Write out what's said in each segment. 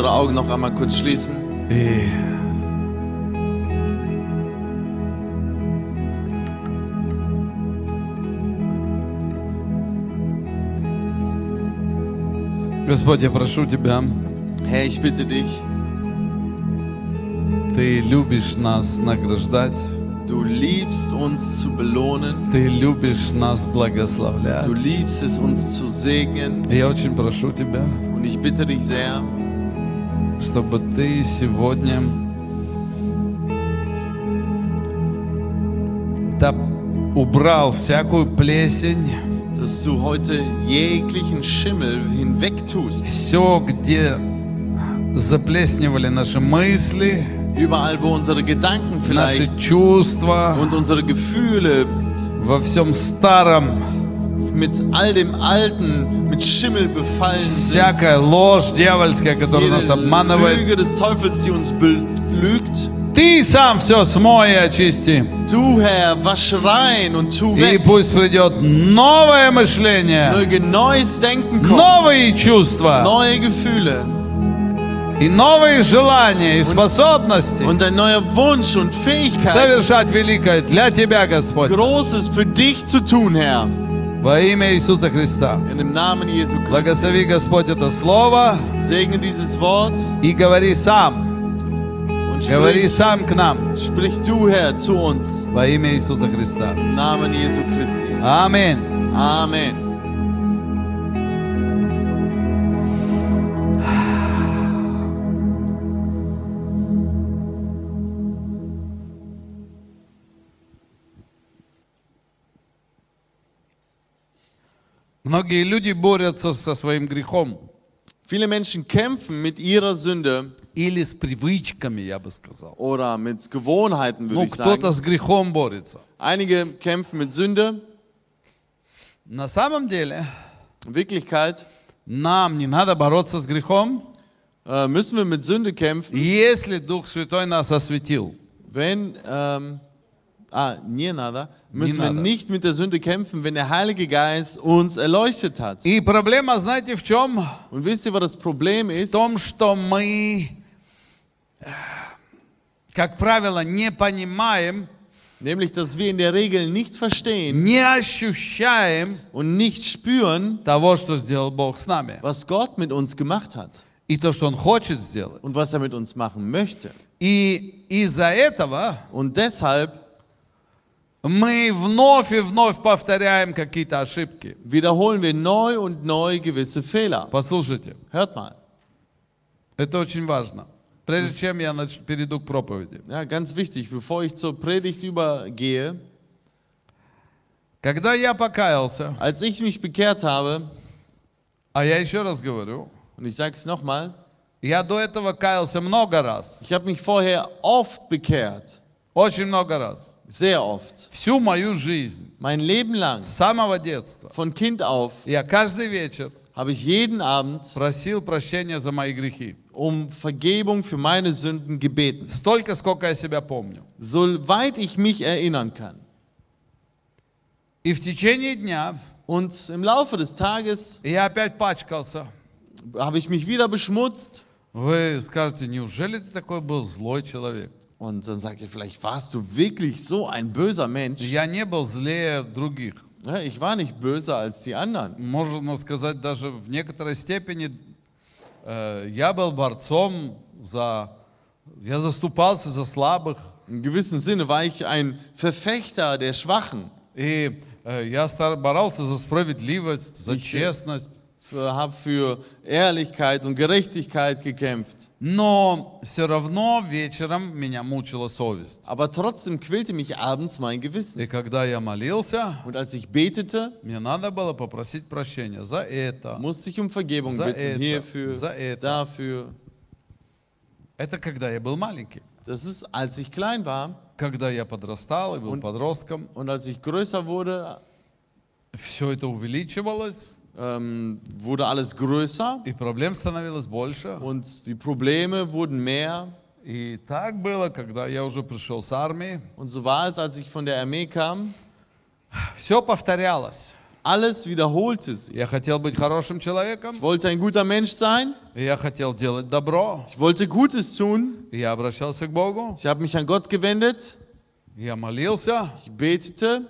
unsere Augen noch einmal kurz schließen. И Господь, я прошу Тебя, Herr, ich bitte dich, Ты любишь нас награждать, du liebst uns zu belohnen, Ты любишь нас благословлять. du liebst es uns zu segnen. И Я очень прошу Тебя, Und ich bitte dich sehr, Чтобы Ты сегодня да, убрал всякую плесень, dass du heute jeglichen Schimmel hinwegtust. все, где заплесневали наши мысли, Überall, wo unsere Gedanken наши vielleicht чувства, und unsere Gefühle во всем старом, mit all dem Alten, mit Schimmel befallen sind. всякая ложь дьявольская, которая нас Jede обманывает, Lüge des Teufels, die uns belügt. Ты сам все смой и очисти. Du, Herr, wasch rein und tu И weg. пусть придет новое мышление, Möge neues Denken kommen, новые чувства neue Gefühle и новые желания и способности und ein neuer Wunsch und Fähigkeit, совершать великое для Тебя, Господь. Großes für dich zu tun, Herr. Во имя Иисуса Христа. In dem Namen Jesu Christi. Благослови, Господь, это слово Segne dieses Wort и говори сам. und Говори sprich, сам к нам. sprich du, Herr, zu uns. Во имя Иисуса Христа. Im Namen Jesu Christi. Аминь. Amen. Многие люди борются со своим грехом. Viele Menschen kämpfen mit ihrer Sünde Или с привычками, я бы сказал. oder mit Gewohnheiten, würde Ну, ich sagen. кто-то с грехом борется. Einige kämpfen mit Sünde. На самом деле, In Wirklichkeit нам не надо бороться с грехом, äh, müssen wir mit Sünde kämpfen, если Дух Святой нас осветил. wenn, ähm, ah, nie nada, müssen Nie wir nada. nicht mit der Sünde kämpfen, wenn der Heilige Geist uns erleuchtet hat. И проблема, знаете, в чем? Und wisst ihr, was das Problem В ist? том, что мы, э, как правило, не понимаем, Nämlich, dass wir in der Regel nicht verstehen не ощущаем und nicht spüren, того, что сделал Бог с нами. was Gott mit uns gemacht hat И то, что Он хочет сделать. und was er mit uns machen möchte. И из-за этого Und deshalb мы вновь и вновь повторяем какие-то ошибки. wiederholen wir neu und neu gewisse Fehler. Послушайте, Hört mal. это очень важно. Прежде чем я нач- перейду к проповеди. Ja, ganz wichtig, bevor ich zur Predigt übergehe, Когда я покаялся, als ich mich bekehrt habe, а я еще раз говорю, und ich sage es nochmal, я до этого каялся много раз, ich habe mich vorher oft bekehrt, очень много раз, sehr oft, всю мою жизнь, mein Leben lang, с самого детства. von Kind auf, Я каждый вечер habe ich jeden Abend просил прощения за мои грехи. um Vergebung für meine Sünden gebeten, Столько, сколько я себя помню. soweit ich mich erinnern kann. И в течение дня Und im Laufe des Tages я опять пачкался. habe ich mich wieder beschmutzt. Вы скажете, неужели ты такой был злой человек? Und dann sagt ihr vielleicht, warst du wirklich so ein böser Mensch? Я не был злее других. Ja, ich war nicht böser als die anderen. Можно сказать, даже в некоторой степени э, я был борцом за... Я заступался за слабых. In gewissem Sinne war ich ein Verfechter der Schwachen. И э, я стар- боролся за справедливость, за Ich, äh, честность. Habe für Ehrlichkeit und Gerechtigkeit gekämpft. Но все равно вечером меня мучила совесть. Aber trotzdem quälte mich abends mein Gewissen. И когда я молился, Und als ich betete, мне надо было попросить прощения за это. musste ich um Vergebung За bitten. это, Hierfür, за это. dafür. Это когда я был маленький. Das ist, als ich klein war Когда я подрастал и был Und- подростком, und als ich größer wurde, все это увеличивалось, ähm, wurde alles größer и проблем становилось больше. und die Probleme wurden mehr. И так было, когда я уже пришел с армии. Und so war es, als ich von der Armee kam. Все повторялось. Alles wiederholte sich. Я хотел быть хорошим человеком, Ich wollte ein guter Mensch sein. и я хотел делать добро. Ich wollte Gutes tun. И Я обращался к Богу, Ich habe mich an Gott gewendet. я молился, Ich betete.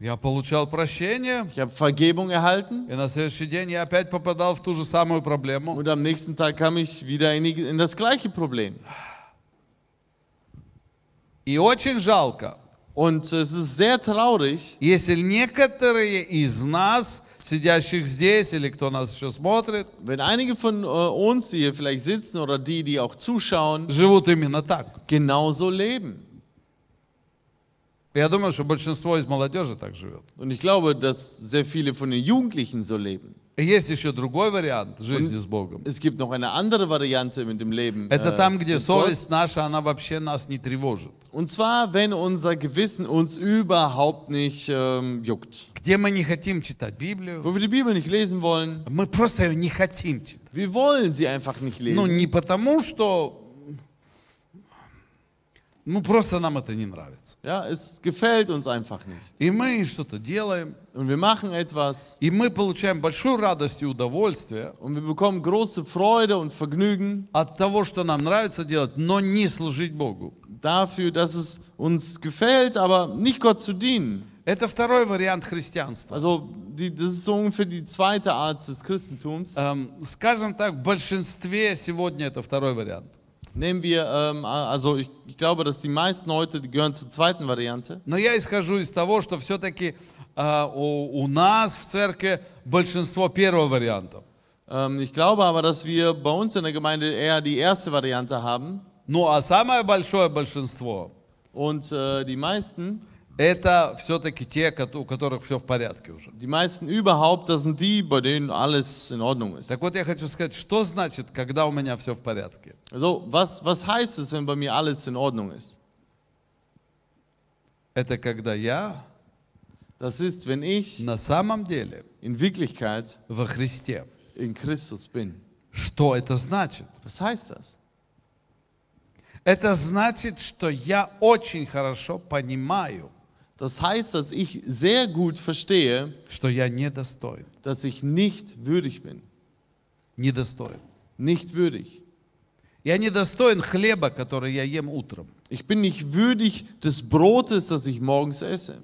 я получал прощение, Ich habe Vergebung erhalten. и на следующий день я опять попадал в ту же самую проблему. Und am nächsten Tag kam ich wieder in, die, in das gleiche Problem. И очень жалко, Und es ist sehr traurig, если некоторые из нас, сидящих здесь или кто нас еще смотрит, wenn einige von äh, uns, die hier vielleicht sitzen oder die, die auch zuschauen, живут именно так. genauso leben. Я думаю, что большинство из молодежи так живет. Und ich glaube, dass sehr viele von den Jugendlichen so leben. И есть еще другой вариант жизни с Богом. Es gibt noch eine andere Variante mit dem Leben. Это äh, там, где mit Gott. совесть наша, она вообще нас не тревожит. Und zwar, wenn unser Gewissen uns überhaupt nicht ähm, juckt. Где мы не хотим читать Библию. Wo wir die Bibel nicht lesen wollen, Мы просто ее не хотим читать. wir wollen sie einfach nicht Ну, lesen. не потому, что... Ну, просто нам это не нравится. Ja, es gefällt uns einfach nicht. И мы что-то делаем, Und wir machen etwas и мы получаем большую радость и удовольствие und wir bekommen große Freude und Vergnügen от того, что нам нравится делать, но не служить Богу. dafür, dass es uns gefällt, aber nicht Gott zu dienen. Это второй вариант христианства. Also die, das ist so ungefähr die zweite Art des Christentums. Эм, скажем так, в большинстве сегодня это второй вариант. Nehmen wir, ähm, also ich, ich glaube, dass die meisten heute, die gehören zur zweiten Variante. Но я исхожу из того, что все-таки у, у нас в церкви большинство первого варианта. Ähm, ich glaube aber, dass wir bei uns in der Gemeinde eher die erste Variante haben. Ну а самое большое большинство Und äh, die meisten, это все-таки те, у которых все в порядке уже. die meisten überhaupt, das sind die, bei denen alles in Ordnung ist. Так вот я хочу сказать, что значит, когда у меня все в порядке? Also, was, was heißt es, wenn bei mir alles in Ordnung ist? Это когда я Das ist, wenn ich на самом деле in Wirklichkeit во Христе. in Christus bin. Что это значит? Was heißt das? Это значит, что я очень хорошо понимаю, Das heißt, dass ich sehr gut verstehe, что я недостоин. dass ich nicht würdig bin. Недостоин. Nicht würdig. Я недостоин хлеба, который я ем утром. Ich bin nicht würdig des Brotes, das ich morgens esse.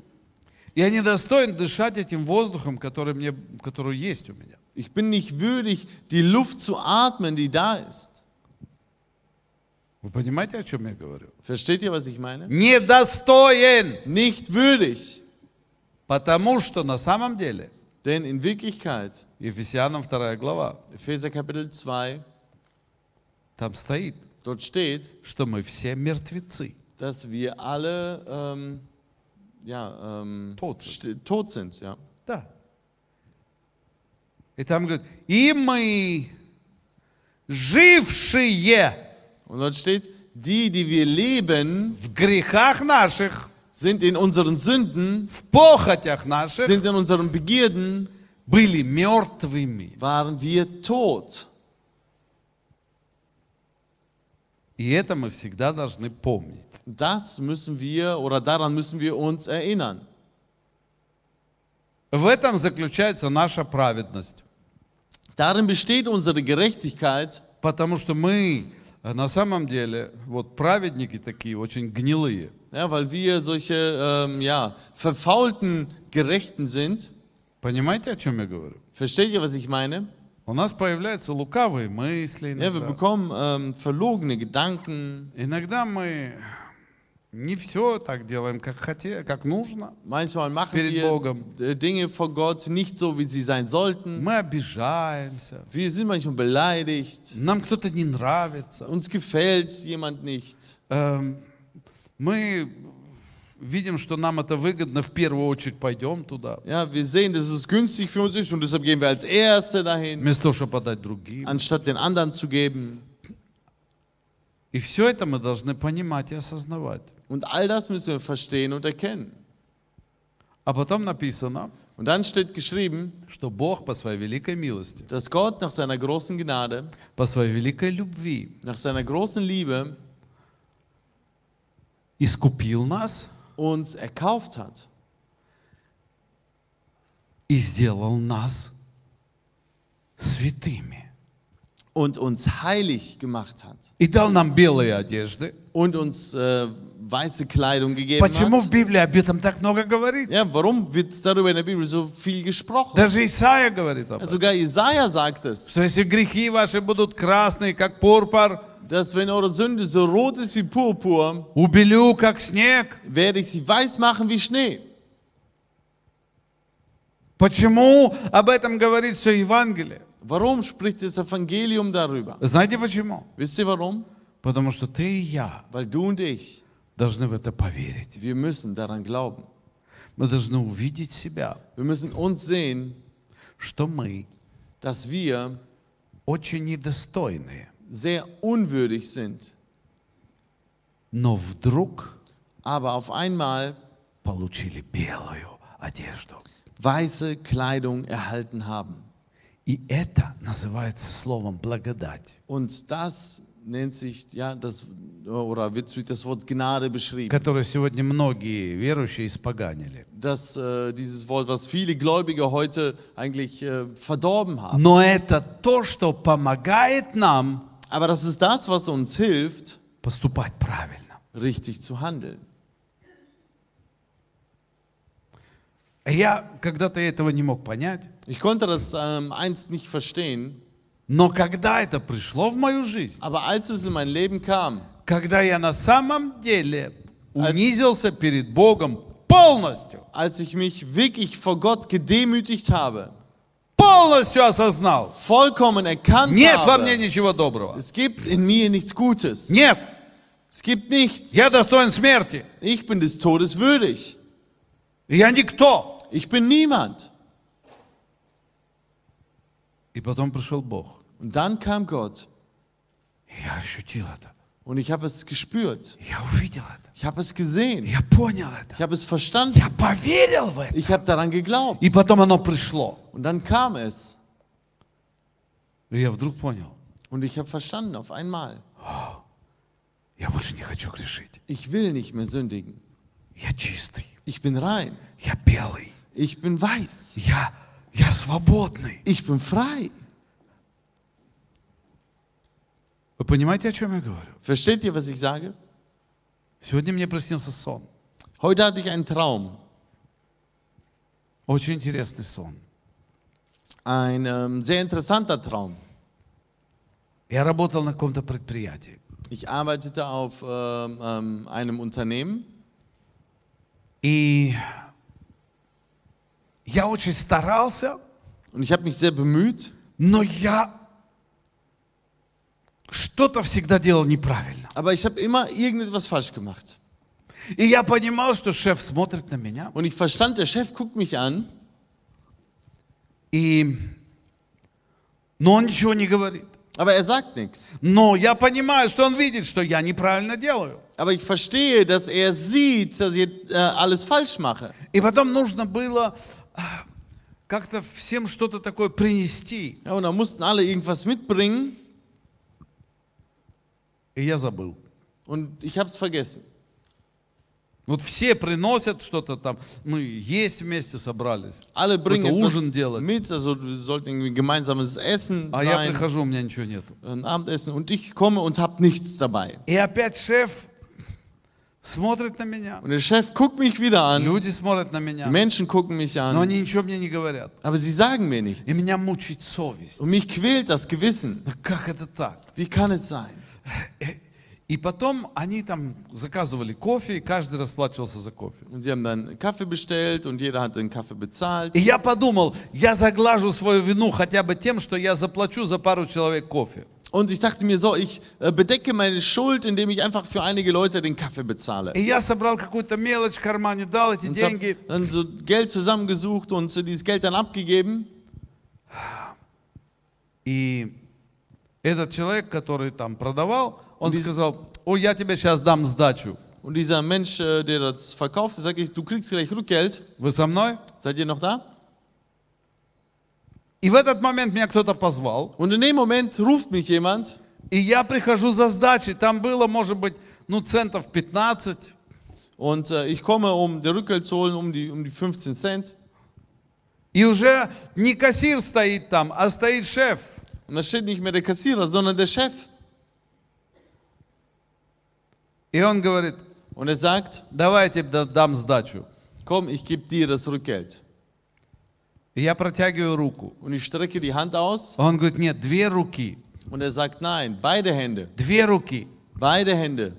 Я недостоин дышать этим воздухом, который, мне, который есть у меня. Ich bin nicht würdig, die Luft zu atmen, die da ist. Вы понимаете, о чем я говорю? Versteht ihr, was ich meine? Недостоин! Nicht würdig. Потому что на самом деле, Denn in Wirklichkeit, Ефесянам 2 глава, Epheser Kapitel 2, там стоит, dort steht, что мы все мертвецы. dass wir alle ähm, ja, ähm, Tot sind. tot sind. Ja. Да. И там говорит, и мы, жившие Und dort steht, die, die wir leben, в грехах наших, sind in unseren Sünden, в похотях наших, sind in unseren Begierden, были мертвыми. waren wir tot. И это мы всегда должны помнить. Das müssen wir oder daran müssen wir uns erinnern. В этом заключается наша праведность. Darin besteht unsere Gerechtigkeit, Потому что мы э, на самом деле, вот праведники такие, очень гнилые. ja, weil wir solche ähm, ja, verfaulten Gerechten sind. Понимаете, о чем я говорю? Versteht ihr, was ich meine? У нас появляются лукавые мысли. Ja, wir Иногда, bekommen ähm, verlogene Gedanken. Иногда мы не все так делаем, как, хоте, как нужно. Manchmal machen Перед wir Богом. äh, Dinge vor Gott nicht so, wie sie sein sollten. Мы обижаемся. Wir sind manchmal beleidigt. Нам кто-то не нравится. Uns gefällt jemand nicht. Эм, Мы видим, что нам это выгодно, в первую очередь пойдем туда. Ja, wir sehen, dass es günstig für uns ist und deshalb gehen wir als Erste dahin, Вместо того, чтобы подать другим. anstatt den anderen zu geben. И все это мы должны понимать и осознавать. Und all das müssen wir verstehen und erkennen. А потом написано, Und dann steht geschrieben, что Бог по своей великой милости, dass Gott nach seiner großen Gnade, по своей великой любви nach seiner großen Liebe искупил нас uns erkauft hat. и сделал нас святыми. und uns heilig gemacht hat И дал нам белые одежды. und uns äh, weiße Kleidung gegeben Почему в hat. Библии об этом так много говорится? Ja, warum wird darüber in der Bibel so viel gesprochen? Даже Исаия говорит об Ja, этом. sogar Jesaja sagt es, Что если грехи ваши будут красные, как пурпур, dass wenn eure Sünde so rot ist wie Purpur, убелю, как снег. werde ich sie weiß machen wie Schnee. Почему об этом говорит все Евангелие? Warum spricht das Evangelium darüber? Знаете почему? Wisst ihr warum? Потому что ты и я Weil du und ich, должны в это поверить. wir müssen daran glauben. Мы должны увидеть себя, Wir müssen uns sehen, что мы dass wir очень недостойные. sehr unwürdig sind, Но вдруг aber auf einmal получили белую одежду. weiße Kleidung erhalten haben. И это называется словом благодать. Und das nennt sich, ja, das, oder wird durch das Wort Gnade beschrieben. которое сегодня многие верующие испоганили. Das, äh, dieses Wort, was viele Gläubige heute eigentlich äh, verdorben haben. Но это то, что помогает нам Aber das ist das, was uns hilft, поступать правильно. richtig zu handeln. Я когда-то этого не мог понять, Ich konnte das ähm, einst nicht verstehen, но когда это пришло в мою жизнь, aber als es in mein Leben kam, когда я на самом деле унизился перед Богом полностью, als ich mich wirklich vor Gott gedemütigt habe, полностью осознал, vollkommen erkannt нет во мне habe, ничего доброго. es gibt in mir nichts Gutes. Нет, Es gibt nichts. я достоин смерти. Ich bin des Todes würdig. Я никто. Ich bin niemand. И потом пришел Бог. Und dann kam Gott Я ощутил это. und ich habe es gespürt. Я увидел это. Ich habe es gesehen. Я понял это. Ich habe es verstanden. Я поверил в это. Ich habe daran geglaubt. И потом оно пришло. Und dann kam es. И я вдруг понял, Und ich habe verstanden auf einmal. я больше не хочу грешить. Ich will nicht mehr sündigen. Я чистый. Ich bin rein. Я белый. Ich bin weiß. Я, я свободный. Ich bin frei. Вы понимаете, о чем я говорю? Versteht ihr, was ich sage? Сегодня мне приснился сон. Heute hatte ich einen Traum. Очень интересный сон. Ein ähm, sehr interessanter Traum. Я работал на каком-то предприятии. Ich arbeitete auf ähm, ähm, einem Unternehmen И я очень старался, und ich habe mich sehr bemüht, но я что-то всегда делал неправильно. aber ich habe immer irgendetwas falsch gemacht. И я понимал, что шеф смотрит на меня. Und ich verstand, der Chef guckt mich an, И... Но он ничего не говорит. aber er sagt nichts. Но я понимаю, что он видит, что я неправильно делаю. Aber ich verstehe, dass er sieht, dass ich äh, alles falsch mache. И потом нужно было а, как-то всем что-то такое принести. Ja, und da mussten alle irgendwas mitbringen И я забыл. und ich habe es vergessen. Вот все приносят что-то там, мы есть вместе собрались. Alle bringen Какой-то etwas ужин делать. mit, also wir sollten irgendwie gemeinsames Essen А я sein, прихожу, у меня ничего нету. ein Abendessen und ich komme und habe nichts dabei. И опять шеф смотрит на меня. Und der Chef guckt mich wieder an, Люди смотрят на die меня. Menschen gucken mich Но an, они ничего мне не говорят. aber sie sagen mir И nichts. меня мучает совесть. Und mich quält das Gewissen. Как это так? Wie kann es sein? И потом они там заказывали кофе, и каждый расплачивался за кофе. Und sie haben dann Kaffee bestellt und jeder hat den Kaffee bezahlt. И я подумал, я заглажу свою вину хотя бы тем, что я заплачу за пару человек кофе. Und ich dachte mir so, ich äh, bedecke meine Schuld, indem ich einfach für einige Leute den Kaffee bezahle. И я собрал какую-то мелочь в кармане, дал эти Und деньги. habe dann so Geld zusammengesucht und so dieses Geld dann abgegeben. И этот человек, который там продавал, он Wie- сказал, ой, я тебе сейчас дам сдачу. Und dieser Mensch, äh, der das verkauft, der sagt, ich, du kriegst gleich Rückgeld. Вы со мной? Seid ihr noch da? И в этот момент меня кто-то позвал, Und in dem Moment ruft mich jemand и я прихожу за сдачей. Там было, может быть, ну, центов 15. und äh, ich komme, um der Rückgeld zu holen, um die, um die 15 Cent. И уже не кассир стоит там, а стоит шеф. Und da steht nicht mehr der Kassierer, sondern der Chef. И он говорит, Und er sagt, давай я тебе да- дам сдачу. komm, ich gebe dir das Rückgeld. И я протягиваю руку. Und ich strecke die Hand aus Он говорит, нет, две руки. und er sagt, nein, beide Hände, Две руки. beide Hände.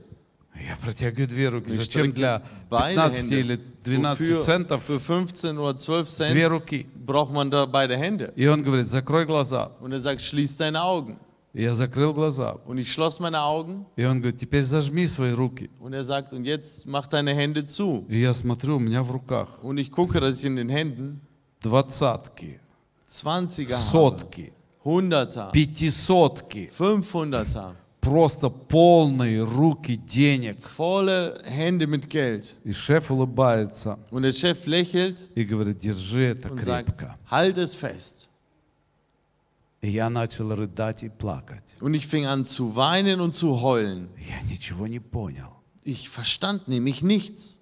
Я протягиваю две руки. Ich Зачем strecke для beide 15 или Hände. 12 Wofür центов für 15 oder 12 две Cent руки? braucht man da beide Hände. И он говорит, закрой глаза. Und er sagt, schließ deine Augen. И я закрыл глаза. Und ich schloss meine Augen И он говорит, теперь зажми свои руки. und er sagt, und jetzt mach deine Hände zu. И я смотрю, у меня в руках Und ich gucke, dass ich in den Händen двадцатки, 20er habe, сотки, 100er, пятисотки. 500er, Просто полные руки денег. volle Hände mit Geld. И шеф улыбается Und der Chef lächelt и говорит, держи это und sagt, крепко. halt es fest. И я начал рыдать и плакать. Und ich fing an zu weinen und zu heulen. Я ничего не понял. Ich verstand nämlich nichts.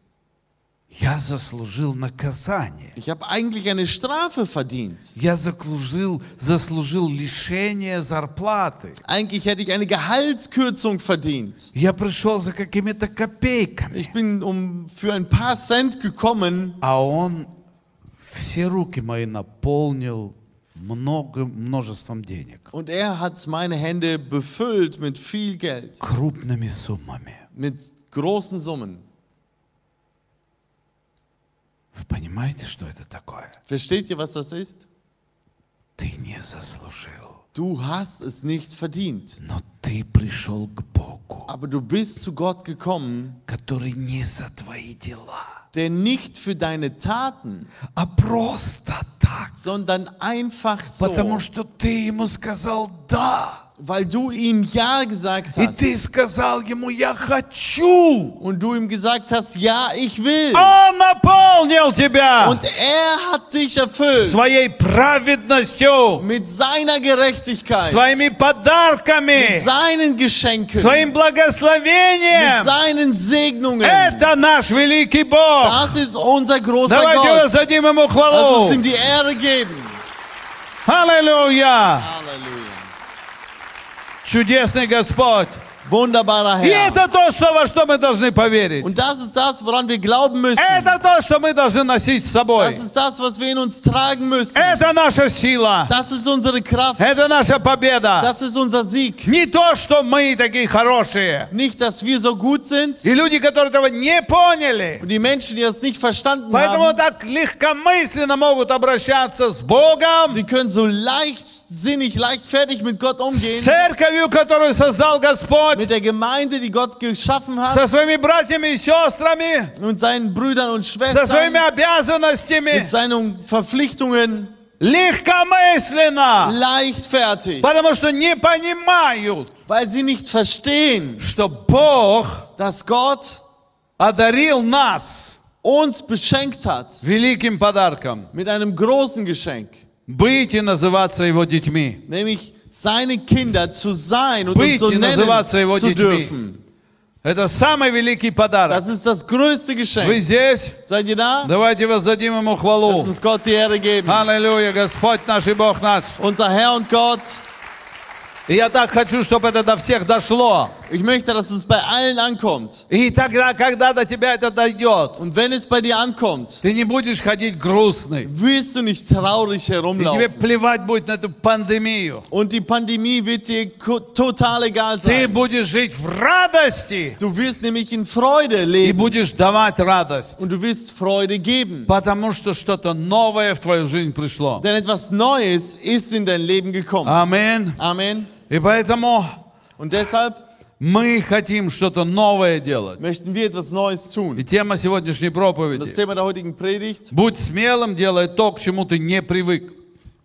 Я заслужил наказание. Ich habe eigentlich eine Strafe verdient. Я заслужил, заслужил лишение зарплаты. Eigentlich hätte ich eine Gehaltskürzung verdient. Я пришел за какими-то копейками. Ich bin um für ein paar Cent gekommen А он все руки мои наполнил много, множеством денег. und er hat meine Hände befüllt mit viel Geld, Крупными суммами. mit großen Summen. Вы понимаете, что это такое? Versteht ihr, was das ist? Ты не заслужил. Du hast es nicht verdient, Но ты пришел к Богу, aber du bist zu Gott gekommen, который не за твои дела, der nicht für deine Taten, а просто так. sondern einfach so, Потому что ты ему сказал «да». weil du ihm Ja gesagt И hast ты сказал ему «я хочу». und du ihm gesagt hast, ja, ich will. Он наполнил тебя Und er hat dich erfüllt своей праведностью, mit seiner Gerechtigkeit, своими mit подарками, seinen Geschenken, своим mit благословением. seinen Segnungen. Это наш великий Бог. Das ist unser großer Давайте Gott. воздадим Ему Lass uns хвалу. ihm die Ehre geben. Аллилуйя. Halleluja. Чудесный Господь. Wunderbarer И Herr. это то, что, во что мы должны поверить. Und das ist das, woran wir glauben müssen. Это то, что мы должны носить с собой. Das ist das, was wir in uns tragen müssen. Это наша сила. Das ist unsere Kraft. Это наша победа. Das ist unser Sieg. Не то, что мы такие хорошие. Nicht, dass wir so gut sind И люди, которые этого не поняли, und die Menschen, die das nicht verstanden поэтому haben, так легкомысленно могут обращаться с Богом, die können so leichtsinnig, leichtfertig mit Gott с umgehen. церковью, которую создал Господь, Mit der Gemeinde, die Gott geschaffen hat. со своими братьями и сестрами, mit seinen Brüdern und со Schwestern, своими обязанностями, mit seinen Verpflichtungen легкомысленно, leichtfertig, потому что не понимают, weil sie nicht verstehen, что Бог dass Gott одарил нас uns beschenkt hat великим подарком mit einem großen Geschenk, быть и называться Его детьми. nämlich seine Kinder zu sein und uns Быть so и nennen называться его zu детьми. dürfen. Это самый великий подарок. Das ist das größte Вы Geschenk. здесь? Seid ihr da? Давайте воздадим Ему хвалу. Lass uns Gott die Ehre geben. Аллилуйя, Господь наш и Бог наш. Unser Herr und Gott, И я так хочу, чтобы это до всех дошло. ich möchte, dass es bei allen ankommt. И тогда, когда до тебя это дойдет, Und wenn es bei dir ankommt, ты не будешь ходить грустный. wirst du nicht traurig И тебе herumlaufen. плевать будет на эту пандемию. Und die Pandemie wird dir ko- total egal Ты sein. будешь жить в радости Du wirst nämlich in Freude и leben будешь давать радость. und du wirst Freude geben. Потому что что-то новое в твою жизнь пришло. Denn etwas Neues ist in dein Leben gekommen. Аминь. Amen. И поэтому Und deshalb мы хотим что-то новое делать. möchten wir etwas Neues И tun. тема сегодняшней Das проповеди. Thema der heutigen Predigt. Будь смелым, делай то, к чему ты не привык.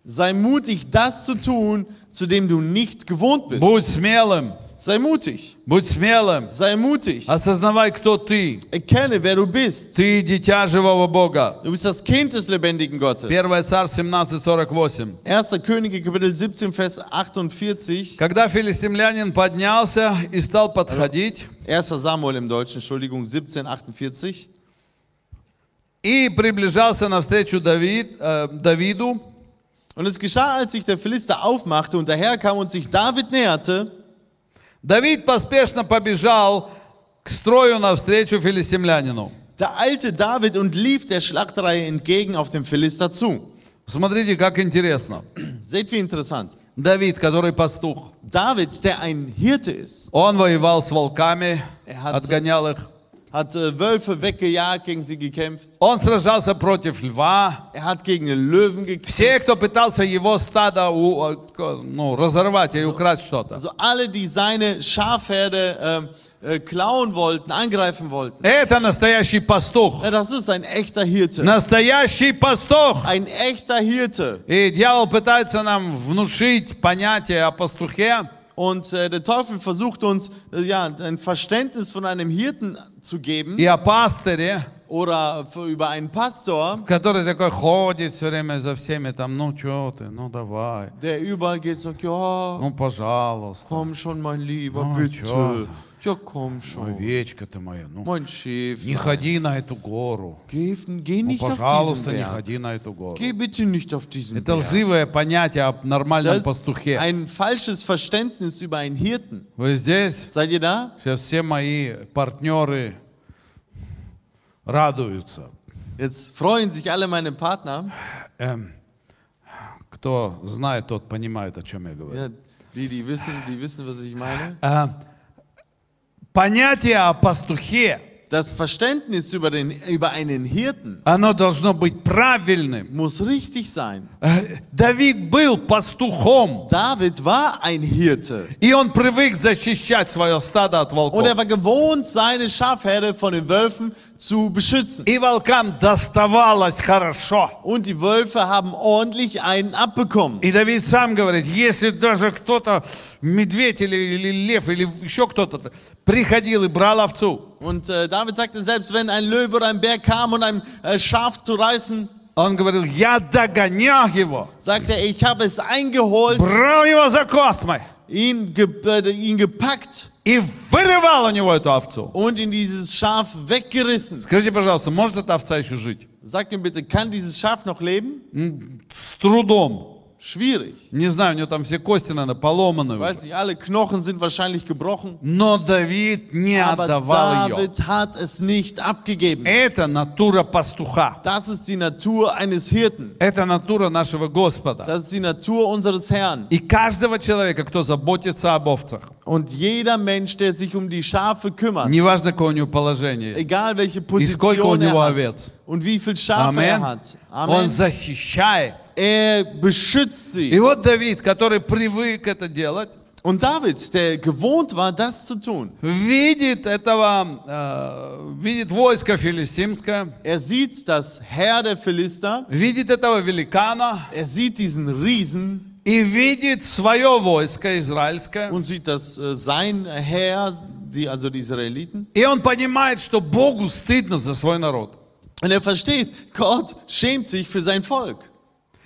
Sei mutig, das zu tun, zu dem du nicht gewohnt bist. Будь смелым, Sei mutig. будь смелым. Sei mutig. Осознавай, кто ты. Erkenne, wer du bist. Ты дитя живого Бога. Du bist das Kind des lebendigen Gottes. 1 Царь 17:48. 1. Könige, Kapitel 17, Vers 48. Когда филистимлянин поднялся и стал подходить, 1. Samuel im Deutschen, Entschuldigung, 17, 48. и приближался навстречу Давид, э, Давиду, Und es geschah, als sich der Philister aufmachte und daherkam und sich David näherte, Давид поспешно побежал к строю навстречу филистимлянину. da eilte David und lief der Schlachtreihe entgegen auf den Philister zu. Смотрите, как интересно. Seht, wie interessant. Давид, который пастух, David, der ein Hirte ist, он воевал с волками, Er hat- отгонял их. hat äh, Wölfe weggejagt, gegen sie gekämpft. Он сражался против льва. Er hat gegen den Löwen gekämpft. Все, кто пытался его стадо у- э, к- ну, разорвать и украсть что-то. Also alle, die seine Schafherde ähm, äh, klauen wollten, angreifen wollten. Это настоящий пастух. Ja, das ist ein echter Hirte. Настоящий пастух. Ein echter Hirte. И дьявол пытается нам внушить понятие о пастухе, Und äh, der Teufel versucht uns äh, ja, ein Verständnis von einem Hirten zu geben и о пастыре, oder für, über einen Pastor, который такой ходит все время за всеми там, ну что ты, ну давай, der überall geht und sagt, ja, ну пожалуйста, komm schon, mein Lieber, Oh, bitte. tja. Komm schon, овечка ты моя, ну mein не ходи на эту гору, Geh, geh ну nicht auf diesen пожалуйста, не Berg. ходи на эту гору. Geh bitte nicht auf diesen Это Berg. лживое понятие о нормальном Das ist пастухе. ein falsches Verständnis über einen Hirten. Вы здесь? Seid ihr da? Сейчас все мои партнеры радуются. Jetzt freuen sich alle meine Partner. Эм, кто знает, тот понимает, о чем я говорю. Ja, die, die wissen, die wissen, was ich meine. А, понятие о пастухе, Das Verständnis über, den, über einen Hirten оно должно быть правильным. muss richtig sein. Э, Давид был пастухом, David war ein Hirte и он привык защищать свое стадо от волков. und er war gewohnt, seine Schafherde von den Wölfen zu beschützen. И волкам доставалось хорошо. Und die Wölfe haben ordentlich einen abbekommen. И Давид сам говорит, если даже кто-то, медведь или, или лев, или еще кто-то приходил и брал овцу, Und äh, David sagte, selbst wenn ein Löwe oder ein Bär kam, um ein äh, Schaf zu reißen, он говорил, я догонял его, sagte er, ich habe es eingeholt, брал его за космы ihn, ge äh, ihn gepackt и вырывал у него эту овцу. und in dieses Schaf weggerissen. Скажите, пожалуйста, может эта овца еще жить? Sagt mir bitte, kann dieses Schaf noch leben? М, С трудом. Schwierig. Не знаю, у него там все кости, наверное, поломаны. Ich уже. weiß nicht, alle Knochen sind wahrscheinlich gebrochen. Но Давид не Aber отдавал ее. David hat es nicht abgegeben. Это натура пастуха. Das ist die Natur eines Hirten. Это натура нашего Господа. Das ist die Natur unseres Herrn. И каждого человека, кто заботится об овцах, Und jeder Mensch, der sich um die Schafe kümmert, неважно, какое у него положение, egal welche сколько у Position него er hat овец. Und wie viel Schafe er Amen. hat, Он Amen. защищает. er beschützt И sie. вот Давид, который привык это делать, Und David, der gewohnt war, das zu tun, видит этого, э, видит войско филистимское, er sieht das Heer der Philister, видит этого великана er sieht diesen Riesen и видит свое войско израильское. und sieht das äh, sein Heer, die, also die Israeliten. И он понимает, что Богу стыдно за свой народ. Und er versteht, Gott schämt sich für sein Volk.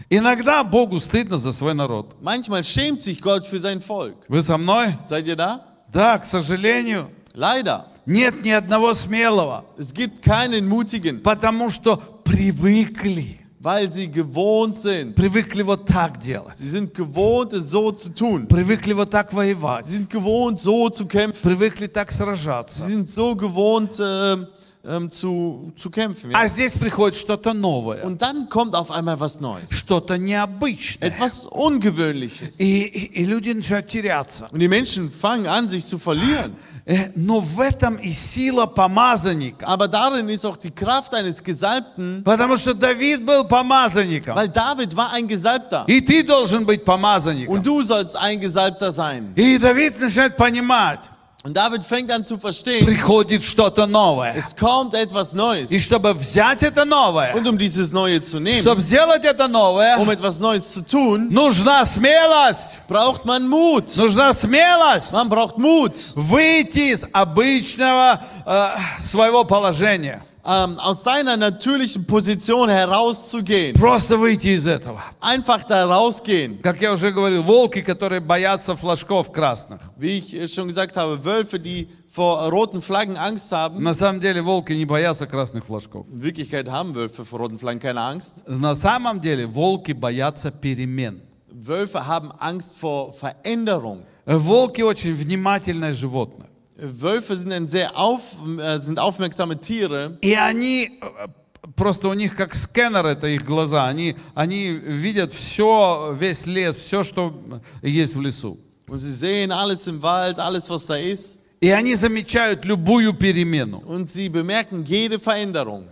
Иногда Богу стыдно за свой народ. Manchmal schämt sich Gott für sein Volk. Вы со мной? Seid ihr da? Да, к сожалению, Leider. нет ни одного смелого, Es gibt keinen Mutigen, потому что привыкли, weil sie gewohnt sind. привыкли вот так делать, Sie sind gewohnt, es so zu tun. привыкли вот так воевать, Sie sind gewohnt, so zu kämpfen. привыкли так Sie сражаться. sind so gewohnt, ähm, ähm, zu, zu kämpfen. Ja? А здесь приходит что-то новое, Und dann kommt auf einmal was Neues. что-то необычное. Etwas Ungewöhnliches. И, и- и люди начинают теряться. Und die Menschen fangen an, sich zu verlieren. Э, Но в этом и сила помазанника. Aber darin ist auch die Kraft eines Gesalbten, Потому что Давид был помазанником. weil David war ein Gesalbter. И ты должен быть помазанником. Und du sollst ein Gesalbter sein. И Давид начинает понимать, Und David fängt an zu verstehen, приходит что-то новое. es kommt etwas Neues. И чтобы взять это новое, Und um dieses Neue zu nehmen, чтобы сделать это um новое, etwas Neues zu tun, нужна смелость. braucht man Mut. Нужна смелость Man braucht Mut, выйти из обычного э, своего положения. ähm, aus seiner natürlichen Position herauszugehen. Просто выйти из этого. Einfach da rausgehen. Как я уже говорил, волки, которые боятся флажков красных. Wie ich äh, schon gesagt habe, Wölfe, die vor roten Flaggen Angst haben. На самом деле волки не боятся красных флажков. In Wirklichkeit haben Wölfe vor roten Flaggen keine Angst. На самом деле волки боятся перемен. Wölfe haben Angst vor Veränderung. Волки очень внимательное животное. Wölfe sind, ein sehr auf, äh, sind aufmerksame Tiere И они, э, просто у них как скэнер, это их глаза, они, они видят все, весь лес, все, что есть в лесу. und sie sehen alles im Wald, alles was da ist И они замечают любую перемену. und sie bemerken jede Veränderung.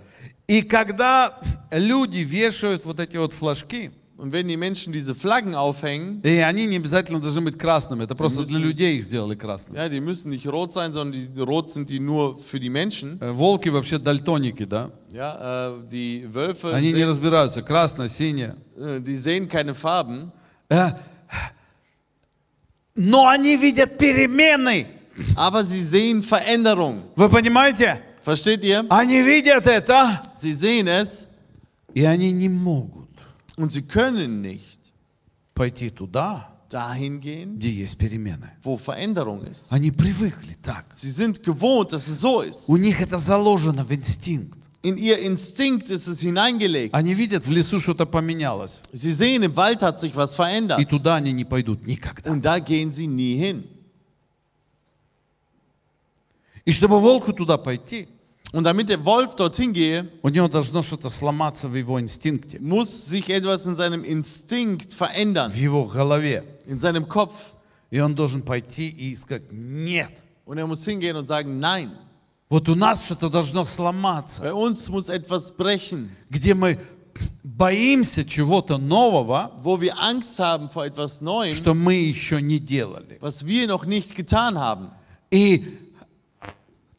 И когда люди вешают вот эти вот флажки, Und wenn die Menschen diese Flaggen aufhängen, и они не обязательно должны быть красными, это просто для людей их сделали красными. ja, die müssen nicht rot sein, sondern die rot sind die nur für die Menschen. Э, Волки вообще дальтоники, да? Ja, äh, die Wölfe, Они не sehen, разбираются, красное, синее. äh, die sehen keine Farben, Э, Но они видят перемены. aber sie sehen Veränderung. Вы понимаете? Versteht ihr? Они видят это, Sie sehen es и они не могут Und sie können nicht пойти туда, dahin gehen, где есть перемены. wo Veränderung ist. Они привыкли так. Sie sind gewohnt, dass es so ist. У них это заложено в инстинкт. In ihr Instinkt ist es hineingelegt. Они видят, в лесу что-то поменялось. Sie sehen, im Wald hat sich was И verändert. туда они не пойдут никогда. Und da gehen sie nie hin. И чтобы волку туда пойти, Und damit der Wolf dorthin gehe, у него должно что-то сломаться в его инстинкте, muss sich etwas in seinem Instinkt verändern, в его голове. in seinem Kopf. И он должен пойти и сказать, нет, Und er muss hingehen und sagen, nein, вот у нас что-то должно сломаться, bei uns muss etwas brechen, где мы боимся чего-то нового, wo wir Angst haben vor etwas Neuem, что мы еще не делали. was wir noch nicht getan haben. И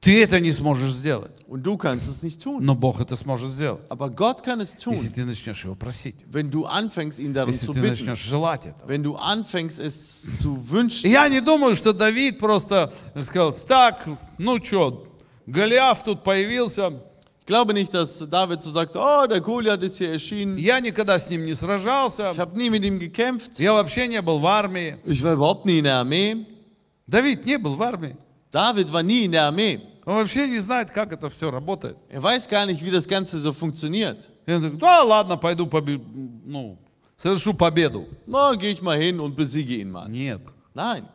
ты это не сможешь сделать, Und du kannst es nicht tun. но Бог это сможет сделать, Aber Gott kann es если ты начнешь его просить, wenn du anfängst, ihn darum если zu ты bitten. начнешь желать этого. Wenn du anfängst, es zu wünschen. Я не думаю, что Давид просто сказал, так, ну что, Голиаф тут появился, Ich glaube nicht, dass David so sagt, oh, der Goliath ist hier erschienen. я никогда с ним не сражался, Ich habe nie mit ihm gekämpft. я вообще не был в армии. Ich war überhaupt nie in der Armee. Давид не был в армии. David war nie in der Armee. Он вообще не знает, как это все работает. Er weiß gar nicht, wie das Ganze so funktioniert. И он говорит, да ладно, пойду побе- ну, совершу победу. Na, gehe ich mal hin und besiege ihn mal. Нет. Nein.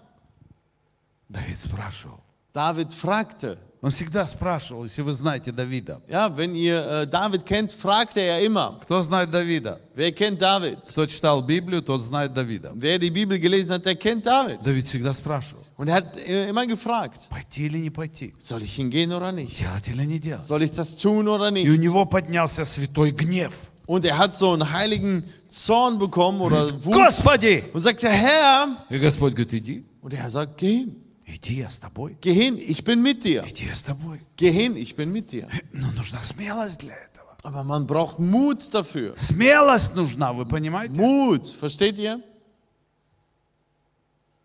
Давид спрашивал. David fragte. Он всегда спрашивал, если вы знаете Давида. Ja, wenn ihr äh, David kennt, fragte er immer. Кто знает Давида? Wer kennt David? Кто читал Библию, тот знает Давида. Wer die Bibel gelesen hat, der kennt David. Давид всегда спрашивал, Und er hat äh, immer gefragt, пойти или не пойти, soll ich hingehen oder nicht? делать или не делать. Soll ich das tun oder И у nicht? него поднялся святой гнев. Und er hat so einen heiligen Zorn bekommen oder Wut Господи! und sagte, Herr, И Господь говорит, иди, und er sagt, geh hin, иди, я с тобой. geh hin, ich bin mit dir. Иди, я с тобой. Geh hin, ich bin mit dir. Но нужна смелость для этого. Aber man braucht Mut dafür. Смелость нужна, вы понимаете? Mut, versteht ihr?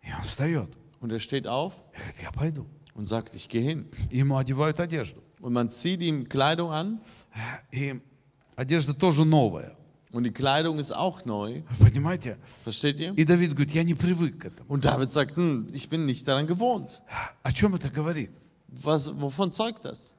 И он встает. Und er steht auf И говорит, я пойду. und sagt, ich gehe hin. И Ему одевают одежду. Und man zieht ihm Kleidung an И одежда тоже новая. und die Kleidung ist auch neu. Вы понимаете? Versteht ihr? И Давид говорит, я не привык к этому. Und David sagt, hm, ich bin nicht daran gewohnt. О чем это говорит? Was, wovon zeugt das?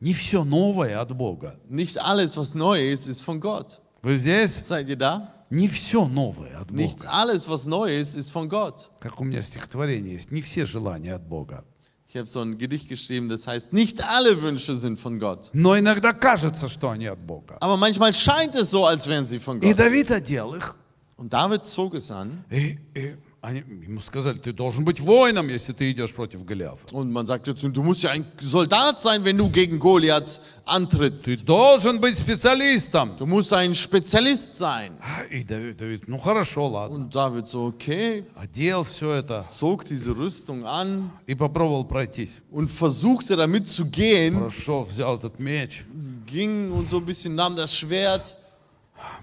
Не все новое от Бога. Nicht alles, was neu ist, ist von Gott. Вы здесь? Seid ihr da? Не все новое от Nicht Бога. alles, was neu ist, ist von Gott. Как у меня стихотворение есть. Не все желания от Бога. Ich habe so ein Gedicht geschrieben, das heißt, nicht alle Wünsche sind von Gott. Но иногда кажется, что они от Бога. Aber manchmal scheint es so, als wären sie von И Gott. Давид одел их. Und David zog es an И, и они ему сказали, ты должен быть воином, если ты идешь против Голиафа. und man sagte zu ihm, du musst ja ein Soldat sein, wenn du gegen Goliath antrittst. Ты должен быть специалистом. Du musst ein Spezialist sein. И Давид, Давид, ну хорошо, ладно. Und David so, okay, Одел все это zog diese Rüstung an и попробовал пройтись. und versuchte damit zu gehen, Прошел, взял этот меч, ging und so ein bisschen nahm das Schwert,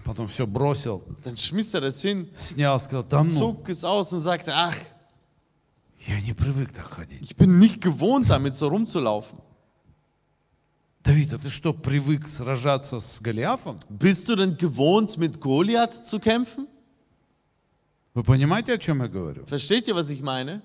Потом все бросил, dann schmiss er das hin, снял, сказал, да ну, zog es aus und sagte, ach, я не привык так ходить. ich bin nicht gewohnt, damit so rumzulaufen. Давид, а ты что, привык сражаться с Голиафом? Bist du denn gewohnt, mit Goliath zu kämpfen? Вы понимаете, о чем я говорю? Versteht ihr, was ich meine?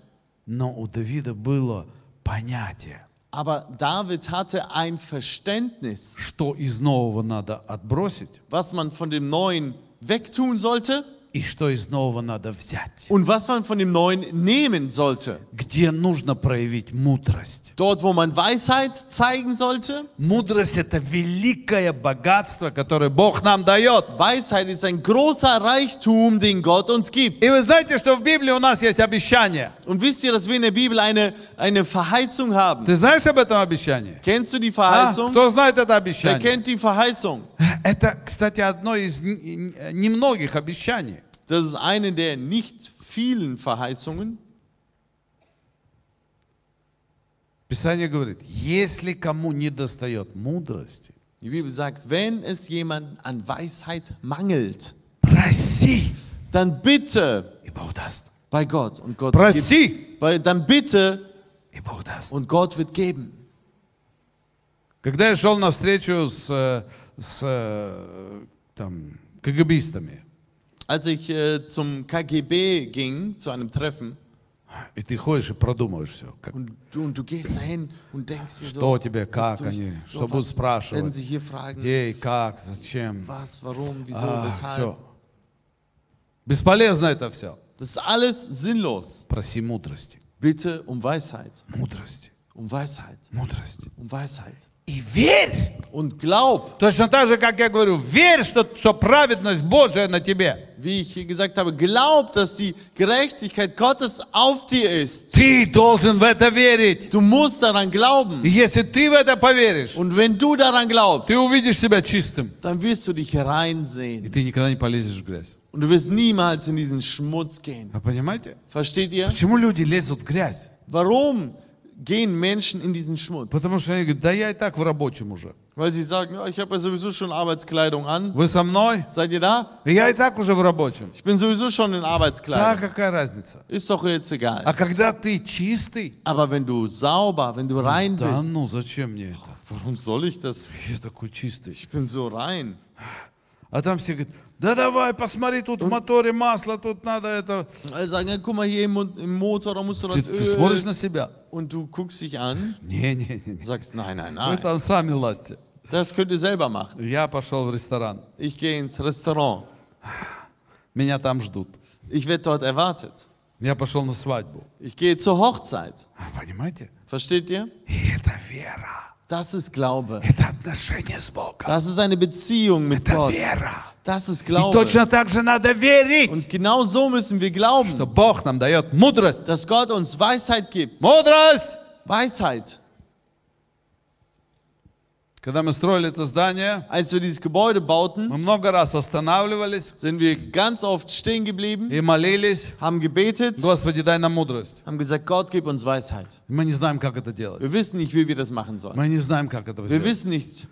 Но у Давида было понятие, Aber David hatte ein Verständnis, что из нового надо отбросить was man von dem Neuen wegtun sollte и что из нового надо взять. und was man von dem Neuen nehmen sollte. Где нужно проявить мудрость. Dort, wo man Weisheit zeigen sollte. Мудрость – это великое богатство, которое Бог нам дает. Weisheit ist ein großer Reichtum, den Gott uns gibt. И вы знаете, что в Библии у нас есть обещание. Und wisst ihr, dass wir in der Bibel eine, eine Verheißung haben? Ты знаешь об этом обещании? Kennst du die А? Verheißung? Кто знает это Wer обещание? kennt die Verheißung? Это, кстати, одно из н- немногих обещаний. Das ist eine der nicht vielen Verheißungen. Писание говорит, если кому не достает мудрости, Die Bibel sagt, wenn es jemand an Weisheit mangelt, проси, dann bitte и Бог даст. bei Gott und Gott gibt, Проси, bei, dann bitte и Бог даст. und Gott wird geben. Когда я шел на встречу с, э, с э, там, КГБистами, Als ich äh, zum KGB ging, zu einem Treffen, и ты ходишь и продумываешь все, как, und und du gehst dahin und denkst dir Что so, тебе, как durch- они, so, что будут was спрашивать? sie hier fragen, где и как, зачем. was, warum, wieso, А, weshalb. все. Бесполезно это все. Das ist alles sinnlos. Проси мудрости, Bitte um Weisheit, мудрости, um Weisheit, мудрости. um Weisheit. И верь. Und glaub, Точно так же, как я говорю, верь, что, что праведность Божия на тебе. wie ich hier gesagt habe, glaub, dass die Gerechtigkeit Gottes auf dir ist. Ты должен в это верить. Du musst daran glauben. И если ты в это поверишь, Und wenn du daran glaubst, ты увидишь себя чистым. dann wirst du dich rein И sehen. ты никогда не полезешь в грязь. Und du wirst niemals in diesen Schmutz gehen. Вы понимаете? Versteht ihr? Почему люди лезут в грязь? Warum gehen Menschen in diesen Schmutz? Потому что они говорят, да я и так в рабочем уже. Weil sie sagen, ja, ich habe ja sowieso schon Arbeitskleidung an. Вы со мной? Seid ihr da? Я и так уже в рабочем. Ich bin sowieso schon in Да, Arbeitskleidung. какая разница? Ist doch jetzt egal. А когда ты чистый, Aber wenn du sauber, wenn du rein да bist, ну зачем мне это? warum soll ich das? Я такой чистый. Ich bin so rein. А там все говорят, да давай, посмотри, тут в моторе масло, тут надо это. Alle sagen, ja, guck mal hier im, Mo- im Motor, da musst du das Ты, ты смотришь Öl. на себя. Und du guckst dich an Не, не, не. und sagst, nein, nein, Вы nein. там сами лазьте. Das könnt ihr selber machen. Я пошел в ресторан. Ich gehe ins Restaurant. Меня там ждут. Ich werde dort erwartet. Я пошел на свадьбу. Ich gehe zur Hochzeit. А, Понимаете? Versteht ihr? И это вера. Das ist Glaube. Das ist eine Beziehung mit Gott. Das ist Glaube. Und genau so müssen wir glauben, dass Gott uns Weisheit gibt. Weisheit. Когда мы строили это здание, Als wir dieses Gebäude bauten, мы много раз останавливались sind wir ganz oft stehen geblieben, и молились. haben gebetet, Господи, дай нам мудрость. haben gesagt, Gott, gib uns Weisheit. Мы не знаем, как это делать. Wir wissen nicht, wie wir das machen sollen. Мы не знаем, как это Wir сделать. wissen nicht.